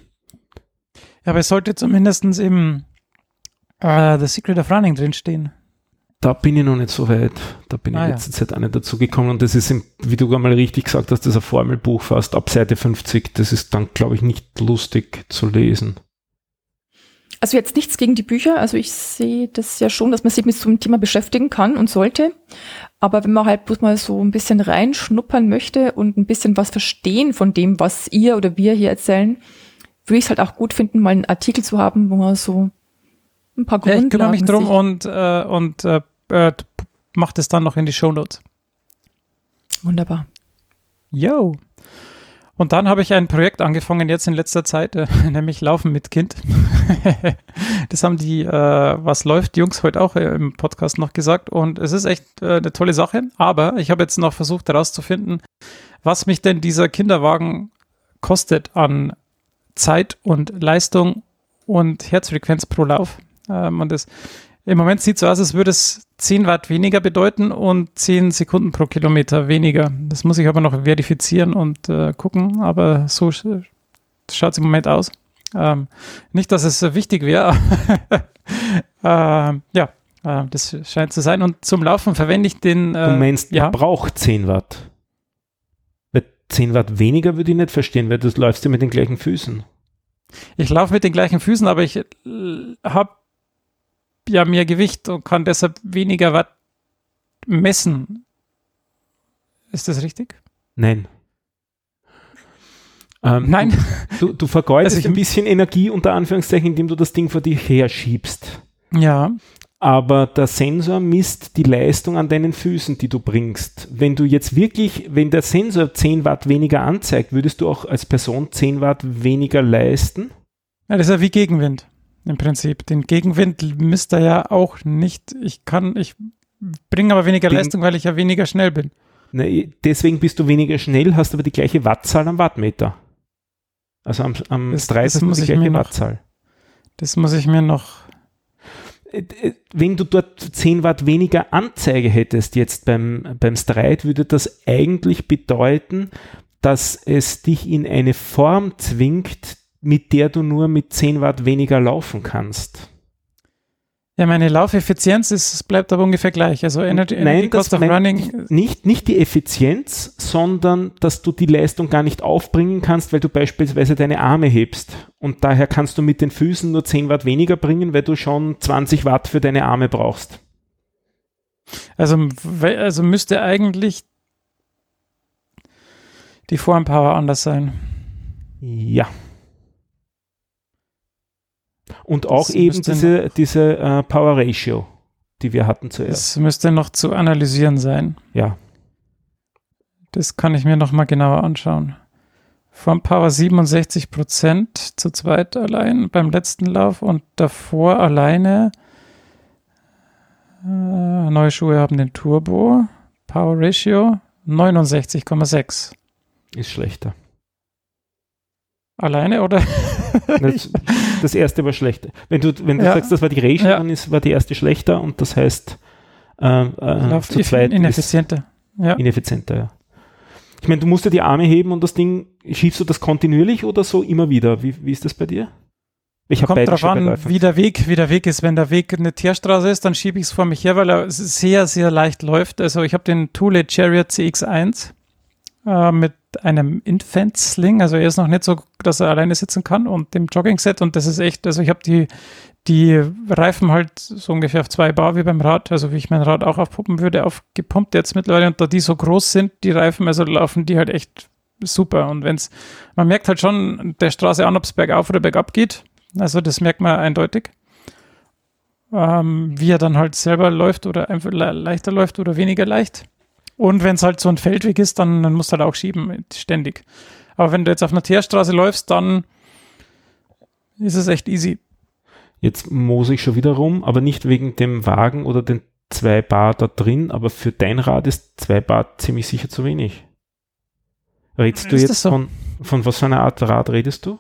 Ja, aber es sollte zumindest eben äh, The Secret of Running drinstehen da bin ich noch nicht so weit. Da bin ah, ich letzte ja. Zeit auch nicht dazu gekommen. Und das ist, im, wie du einmal richtig gesagt hast, das ist ein Formelbuch fast ab Seite 50. Das ist dann, glaube ich, nicht lustig zu lesen. Also jetzt nichts gegen die Bücher. Also ich sehe das ja schon, dass man sich mit so einem Thema beschäftigen kann und sollte. Aber wenn man halt bloß mal so ein bisschen reinschnuppern möchte und ein bisschen was verstehen von dem, was ihr oder wir hier erzählen, würde ich es halt auch gut finden, mal einen Artikel zu haben, wo man so ein paar Grundlagen. Ja, ich kümmere mich drum und, äh, und äh, äh, macht es dann noch in die Show Notes. Wunderbar. Yo. Und dann habe ich ein Projekt angefangen jetzt in letzter Zeit, äh, nämlich Laufen mit Kind. das haben die äh, Was läuft Jungs heute auch äh, im Podcast noch gesagt und es ist echt äh, eine tolle Sache. Aber ich habe jetzt noch versucht herauszufinden, was mich denn dieser Kinderwagen kostet an Zeit und Leistung und Herzfrequenz pro Lauf. Ähm, und das im Moment sieht es so aus, als würde es 10 Watt weniger bedeuten und 10 Sekunden pro Kilometer weniger. Das muss ich aber noch verifizieren und äh, gucken, aber so schaut es im Moment aus. Ähm, nicht, dass es wichtig wäre. äh, ja, äh, das scheint zu sein. Und zum Laufen verwende ich den. Äh, du meinst, ja. braucht 10 Watt? Weil 10 Watt weniger würde ich nicht verstehen, weil du läufst ja mit den gleichen Füßen. Ich laufe mit den gleichen Füßen, aber ich äh, habe ja mehr Gewicht und kann deshalb weniger Watt messen. Ist das richtig? Nein. Ähm, Nein. Du, du vergeudest also ein bisschen Energie unter Anführungszeichen, indem du das Ding vor dir her schiebst. Ja. Aber der Sensor misst die Leistung an deinen Füßen, die du bringst. Wenn du jetzt wirklich, wenn der Sensor 10 Watt weniger anzeigt, würdest du auch als Person 10 Watt weniger leisten? Ja, das ist ja wie Gegenwind im Prinzip. Den Gegenwind misst er ja auch nicht. Ich kann, ich bringe aber weniger Den, Leistung, weil ich ja weniger schnell bin. Ne, deswegen bist du weniger schnell, hast aber die gleiche Wattzahl am Wattmeter. Also am, am das, Streit das muss die gleiche Wattzahl. Noch, das muss ich mir noch. Äh, äh, wenn du dort 10 Watt weniger Anzeige hättest jetzt beim, beim Streit, würde das eigentlich bedeuten, dass es dich in eine Form zwingt, mit der du nur mit 10 Watt weniger laufen kannst. Ja, meine Laufeffizienz ist, bleibt aber ungefähr gleich. Also Energy, Nein, Energy Cost of Running. Nicht, nicht die Effizienz, sondern dass du die Leistung gar nicht aufbringen kannst, weil du beispielsweise deine Arme hebst. Und daher kannst du mit den Füßen nur 10 Watt weniger bringen, weil du schon 20 Watt für deine Arme brauchst. Also, also müsste eigentlich die Formpower anders sein. Ja. Und auch das eben diese, diese uh, Power Ratio, die wir hatten zuerst. Das müsste noch zu analysieren sein. Ja. Das kann ich mir nochmal genauer anschauen. Form Power 67 Prozent zu zweit allein beim letzten Lauf und davor alleine. Äh, neue Schuhe haben den Turbo. Power Ratio 69,6. Ist schlechter. Alleine oder? Das, das, erste war schlechter. Wenn du, wenn du ja. sagst, das war die Ratio, ja. dann ist, war die erste schlechter und das heißt äh, äh, zu zweit ineffizienter. Ja. Ineffizienter, ja. Ich meine, du musst ja die Arme heben und das Ding, schiebst du das kontinuierlich oder so immer wieder? Wie, wie ist das bei dir? Ich Kommt drauf an, wie der, Weg, wie der Weg ist. Wenn der Weg eine Teerstraße ist, dann schiebe ich es vor mich her, weil er sehr, sehr leicht läuft. Also ich habe den Thule Chariot CX1 äh, mit einem Infant Sling. Also er ist noch nicht so, dass er alleine sitzen kann und dem Jogging Set. Und das ist echt, also ich habe die, die Reifen halt so ungefähr auf zwei Bar wie beim Rad, also wie ich mein Rad auch aufpumpen würde, aufgepumpt jetzt mittlerweile. Und da die so groß sind, die Reifen, also laufen die halt echt super. Und wenn es, man merkt halt schon der Straße an, ob es bergauf oder bergab geht. Also das merkt man eindeutig. Ähm, wie er dann halt selber läuft oder einfach le leichter läuft oder weniger leicht. Und wenn es halt so ein Feldweg ist, dann, dann musst du halt auch schieben, ständig. Aber wenn du jetzt auf einer Teerstraße läufst, dann ist es echt easy. Jetzt mose ich schon wieder rum, aber nicht wegen dem Wagen oder den zwei Bar da drin, aber für dein Rad ist zwei Bar ziemlich sicher zu wenig. Redest du jetzt so? von, von was für einer Art Rad redest du?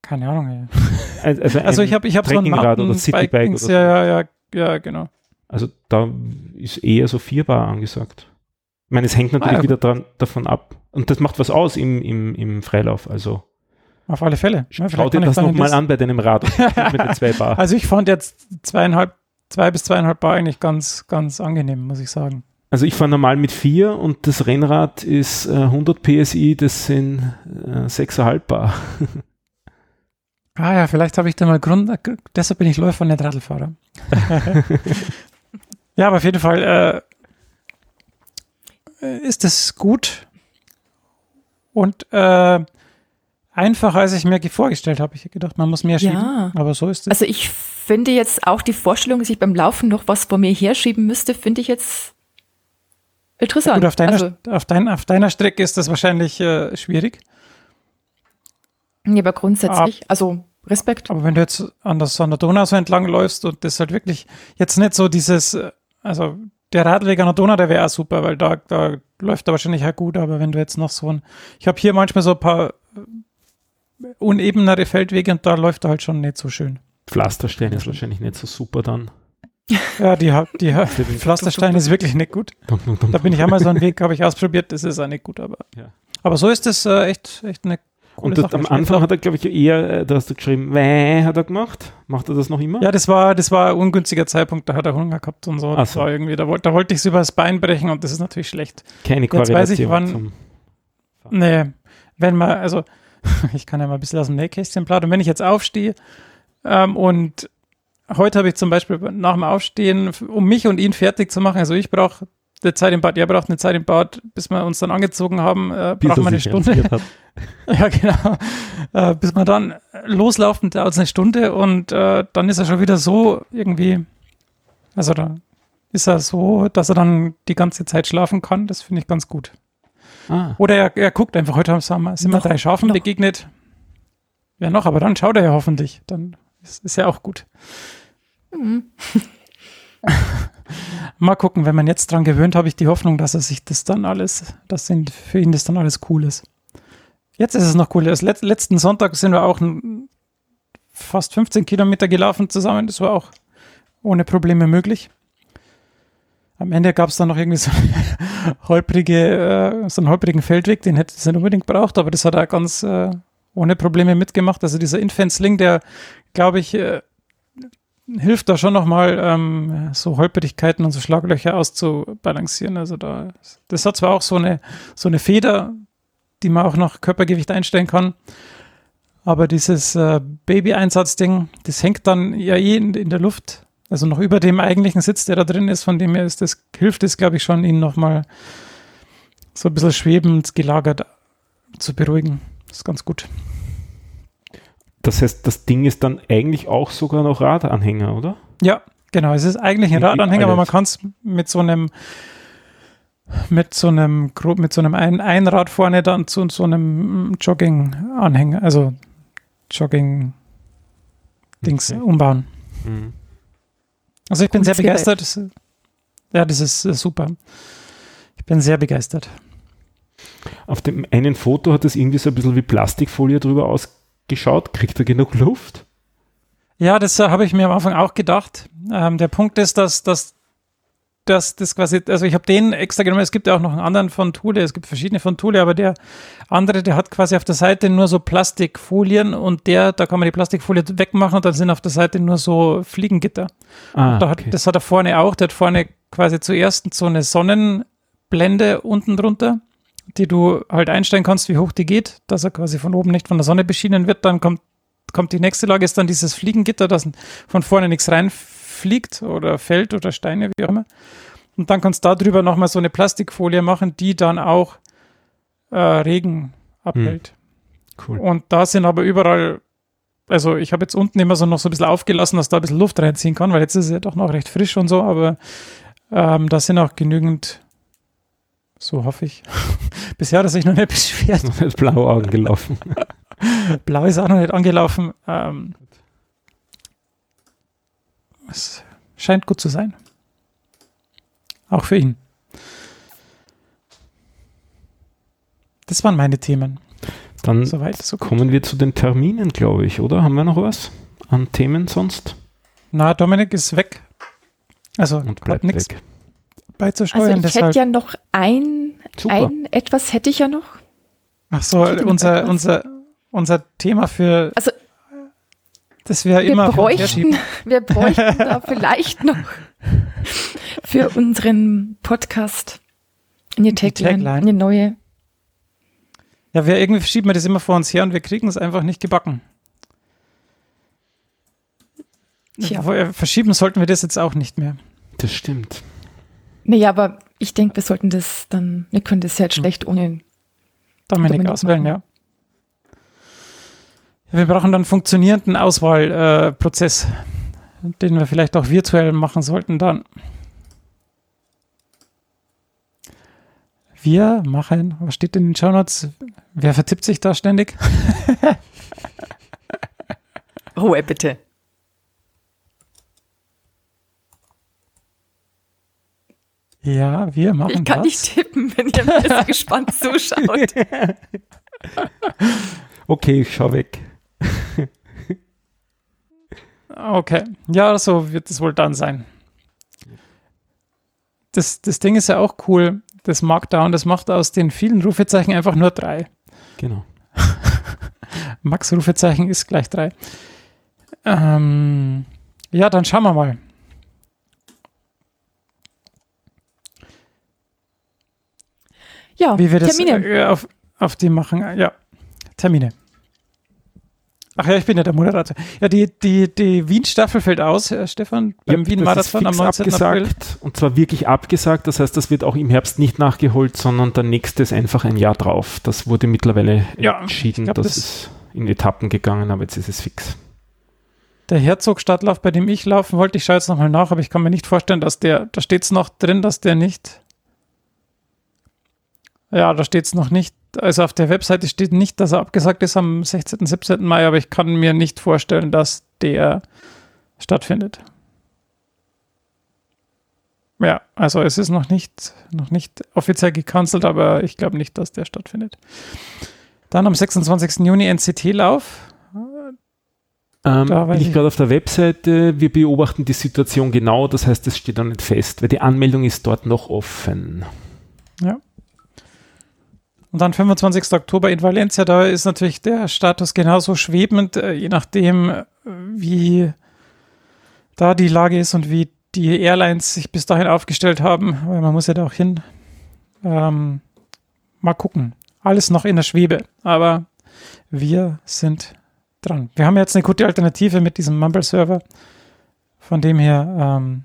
Keine Ahnung. Ja. Also, also, also ich habe ich hab so ein Rad oder Citybike oder so. Ja, ja, ja, ja, genau. Also da ist eher so vierbar angesagt. Ich meine, es hängt natürlich ah, ja. wieder dran, davon ab. Und das macht was aus im, im, im Freilauf. Also auf alle Fälle. Ja, Schau dir das nochmal an bei deinem Rad mit den zwei Bar. Also ich fand jetzt zweieinhalb, zwei bis zweieinhalb Bar eigentlich ganz, ganz angenehm, muss ich sagen. Also ich fahre normal mit vier und das Rennrad ist äh, 100 PSI, das sind äh, 6,5 Bar. ah ja, vielleicht habe ich da mal Grund, deshalb bin ich Läufer und nicht Radlfahrer. Ja, aber auf jeden Fall äh, ist es gut und äh, einfacher, als ich mir vorgestellt habe. Ich gedacht, man muss mehr schieben, ja. aber so ist es. Also ich finde jetzt auch die Vorstellung, dass ich beim Laufen noch was vor mir herschieben müsste, finde ich jetzt interessant. Gut, auf deiner, also, auf, dein, auf deiner Strecke ist das wahrscheinlich äh, schwierig. Ja, aber grundsätzlich, ah, also Respekt. Aber wenn du jetzt an, das, an der Donau so entlang läufst und das halt wirklich jetzt nicht so dieses äh, also der Radweg an der Donau, der wäre auch super, weil da, da läuft er wahrscheinlich halt gut, aber wenn du jetzt noch so ein, ich habe hier manchmal so ein paar äh, unebenere Feldwege und da läuft er halt schon nicht so schön. Pflasterstein ist wahrscheinlich nicht so super dann. Ja, die, die, die Pflasterstein ist wirklich nicht gut. Da bin ich einmal so einen Weg, habe ich ausprobiert, das ist auch nicht gut, aber, ja. aber so ist es äh, echt, echt eine und das, am Anfang hat er, glaube ich, eher, äh, da hast du geschrieben, Wäh, hat er gemacht. Macht er das noch immer? Ja, das war, das war ein ungünstiger Zeitpunkt, da hat er Hunger gehabt und so. Das so. war irgendwie, da, wollte, da wollte ich es übers Bein brechen und das ist natürlich schlecht. Keine Korrelation Jetzt weiß ich, wann. Nee, wenn man, also, ich kann ja mal ein bisschen aus dem Nähkästchen plaudern. Wenn ich jetzt aufstehe ähm, und heute habe ich zum Beispiel nach dem Aufstehen, um mich und ihn fertig zu machen, also ich brauche eine Zeit im Bad, er braucht eine Zeit im Bad, bis wir uns dann angezogen haben, äh, brauchen wir eine Stunde. ja, genau. Äh, bis wir dann loslaufen, dauert es eine Stunde und äh, dann ist er schon wieder so irgendwie, also da ist er so, dass er dann die ganze Zeit schlafen kann. Das finde ich ganz gut. Ah. Oder er, er guckt einfach, heute haben wir, sind wir drei Schafen noch. begegnet. Ja, noch, aber dann schaut er ja hoffentlich. Dann ist, ist ja auch gut. Mhm. Mal gucken, wenn man jetzt dran gewöhnt, habe ich die Hoffnung, dass er sich das dann alles, dass für ihn das dann alles cool ist. Jetzt ist es noch cool. Let letzten Sonntag sind wir auch fast 15 Kilometer gelaufen zusammen. Das war auch ohne Probleme möglich. Am Ende gab es dann noch irgendwie so, holprige, äh, so einen holprigen Feldweg, den hätte es nicht unbedingt braucht, aber das hat er ganz äh, ohne Probleme mitgemacht. Also dieser Infant Sling, der, glaube ich, äh, hilft da schon nochmal, ähm, so Holperigkeiten und so Schlaglöcher auszubalancieren. Also da, das hat zwar auch so eine, so eine Feder, die man auch nach Körpergewicht einstellen kann. Aber dieses äh, Baby-Einsatzding, das hängt dann ja eh in, in, der Luft. Also noch über dem eigentlichen Sitz, der da drin ist, von dem her ist das, hilft es, glaube ich, schon, ihn nochmal so ein bisschen schwebend gelagert zu beruhigen. Das ist ganz gut. Das heißt, das Ding ist dann eigentlich auch sogar noch Radanhänger, oder? Ja, genau. Es ist eigentlich ein Radanhänger, aber man kann es mit so einem mit so einem mit so einem ein Einrad vorne dann zu so einem Jogging-Anhänger, also Jogging-Dings okay. umbauen. Mhm. Also ich bin Gutes sehr begeistert. Das, ja, das ist super. Ich bin sehr begeistert. Auf dem einen Foto hat es irgendwie so ein bisschen wie Plastikfolie drüber ausgeschaut. Kriegt er genug Luft? Ja, das äh, habe ich mir am Anfang auch gedacht. Ähm, der Punkt ist, dass, dass dass das quasi, also ich habe den extra genommen, es gibt ja auch noch einen anderen von Thule, es gibt verschiedene von Thule, aber der andere, der hat quasi auf der Seite nur so Plastikfolien und der, da kann man die Plastikfolie wegmachen und dann sind auf der Seite nur so Fliegengitter. Ah, da hat, Das hat er vorne auch, der hat vorne quasi zuerst so eine Sonnenblende unten drunter, die du halt einstellen kannst, wie hoch die geht, dass er quasi von oben nicht von der Sonne beschienen wird, dann kommt kommt die nächste Lage, ist dann dieses Fliegengitter, dass von vorne nichts rein fliegt oder fällt oder Steine, wie auch immer. Und dann kannst du darüber nochmal so eine Plastikfolie machen, die dann auch äh, Regen abhält. Hm. Cool. Und da sind aber überall, also ich habe jetzt unten immer so noch so ein bisschen aufgelassen, dass da ein bisschen Luft reinziehen kann, weil jetzt ist es ja doch noch recht frisch und so, aber ähm, da sind auch genügend, so hoffe ich. Bisher hat er sich noch nicht beschwert. Noch nicht blau angelaufen. blau ist auch noch nicht angelaufen. Ähm, es scheint gut zu sein. Auch für ihn. Das waren meine Themen. Dann Soweit, so kommen wir zu den Terminen, glaube ich, oder? Haben wir noch was an Themen sonst? Na, Dominik ist weg. Also und bleibt nichts beizusteuern. Also ich hätte ja noch ein, ein, etwas hätte ich ja noch. Ach so, unser, unser, unser Thema für also das wäre immer. Bräuchten, wir bräuchten da vielleicht noch für unseren Podcast eine Tagline, Tagline, eine neue. Ja, wir irgendwie schieben wir das immer vor uns her und wir kriegen es einfach nicht gebacken. Tja. Äh, verschieben sollten wir das jetzt auch nicht mehr. Das stimmt. Naja, aber ich denke, wir sollten das dann, wir können das jetzt hm. schlecht ohne Dominik, Dominik auswählen, machen. ja. Wir brauchen dann einen funktionierenden Auswahlprozess, äh, den wir vielleicht auch virtuell machen sollten dann. Wir machen, was steht in den Show Notes? Wer vertippt sich da ständig? Ruhe bitte. Ja, wir machen das. Ich kann das. nicht tippen, wenn ihr bisschen gespannt zuschaut. okay, ich schau weg. Okay, ja, so wird es wohl dann sein. Das, das Ding ist ja auch cool, das Markdown, das macht aus den vielen Rufezeichen einfach nur drei. Genau. Max Rufezeichen ist gleich drei. Ähm, ja, dann schauen wir mal. Ja, wie wir das Termine. Äh, auf, auf die machen. Ja, Termine. Ach ja, ich bin ja der Moderator. Ja, die, die, die Wien-Staffel fällt aus, Herr Stefan, beim ja, Wien-Marathon am 19. abgesagt, April. Und zwar wirklich abgesagt. Das heißt, das wird auch im Herbst nicht nachgeholt, sondern der nächste ist einfach ein Jahr drauf. Das wurde mittlerweile ja, entschieden. Glaub, das, das ist in Etappen gegangen, aber jetzt ist es fix. Der Herzog-Stadtlauf, bei dem ich laufen wollte, ich schaue jetzt nochmal nach, aber ich kann mir nicht vorstellen, dass der, da steht es noch drin, dass der nicht. Ja, da steht es noch nicht also auf der Webseite steht nicht, dass er abgesagt ist am 16., 17. Mai, aber ich kann mir nicht vorstellen, dass der stattfindet. Ja, also es ist noch nicht, noch nicht offiziell gecancelt, aber ich glaube nicht, dass der stattfindet. Dann am 26. Juni NCT-Lauf. Ähm, bin ich gerade auf der Webseite, wir beobachten die Situation genau, das heißt, es steht noch nicht fest, weil die Anmeldung ist dort noch offen. Ja. Und dann 25. Oktober in Valencia, da ist natürlich der Status genauso schwebend, äh, je nachdem, äh, wie da die Lage ist und wie die Airlines sich bis dahin aufgestellt haben, weil man muss ja da auch hin. Ähm, mal gucken. Alles noch in der Schwebe, aber wir sind dran. Wir haben jetzt eine gute Alternative mit diesem Mumble-Server. Von dem her ähm,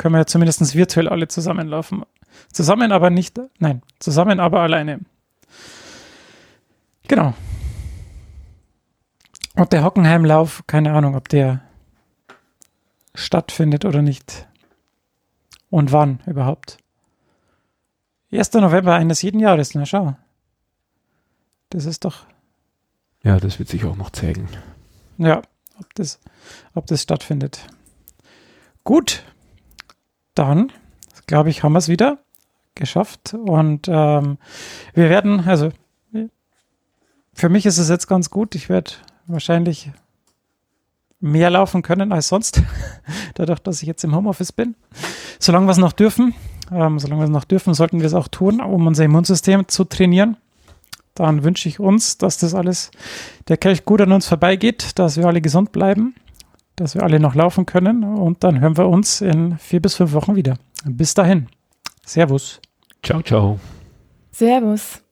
können wir ja zumindest virtuell alle zusammenlaufen. Zusammen aber nicht, nein, zusammen aber alleine. Genau. Und der Hockenheimlauf, keine Ahnung, ob der stattfindet oder nicht. Und wann überhaupt. 1. November eines jeden Jahres, na schau. Das ist doch. Ja, das wird sich auch noch zeigen. Ja, ob das, ob das stattfindet. Gut, dann glaube ich, haben wir es wieder geschafft. Und ähm, wir werden, also für mich ist es jetzt ganz gut. Ich werde wahrscheinlich mehr laufen können als sonst, dadurch, dass ich jetzt im Homeoffice bin. Solange wir es noch dürfen, ähm, solange wir es noch dürfen, sollten wir es auch tun, um unser Immunsystem zu trainieren. Dann wünsche ich uns, dass das alles, der Kelch gut an uns vorbeigeht, dass wir alle gesund bleiben, dass wir alle noch laufen können und dann hören wir uns in vier bis fünf Wochen wieder. Bis dahin. Servus. Ciao, ciao. Servus.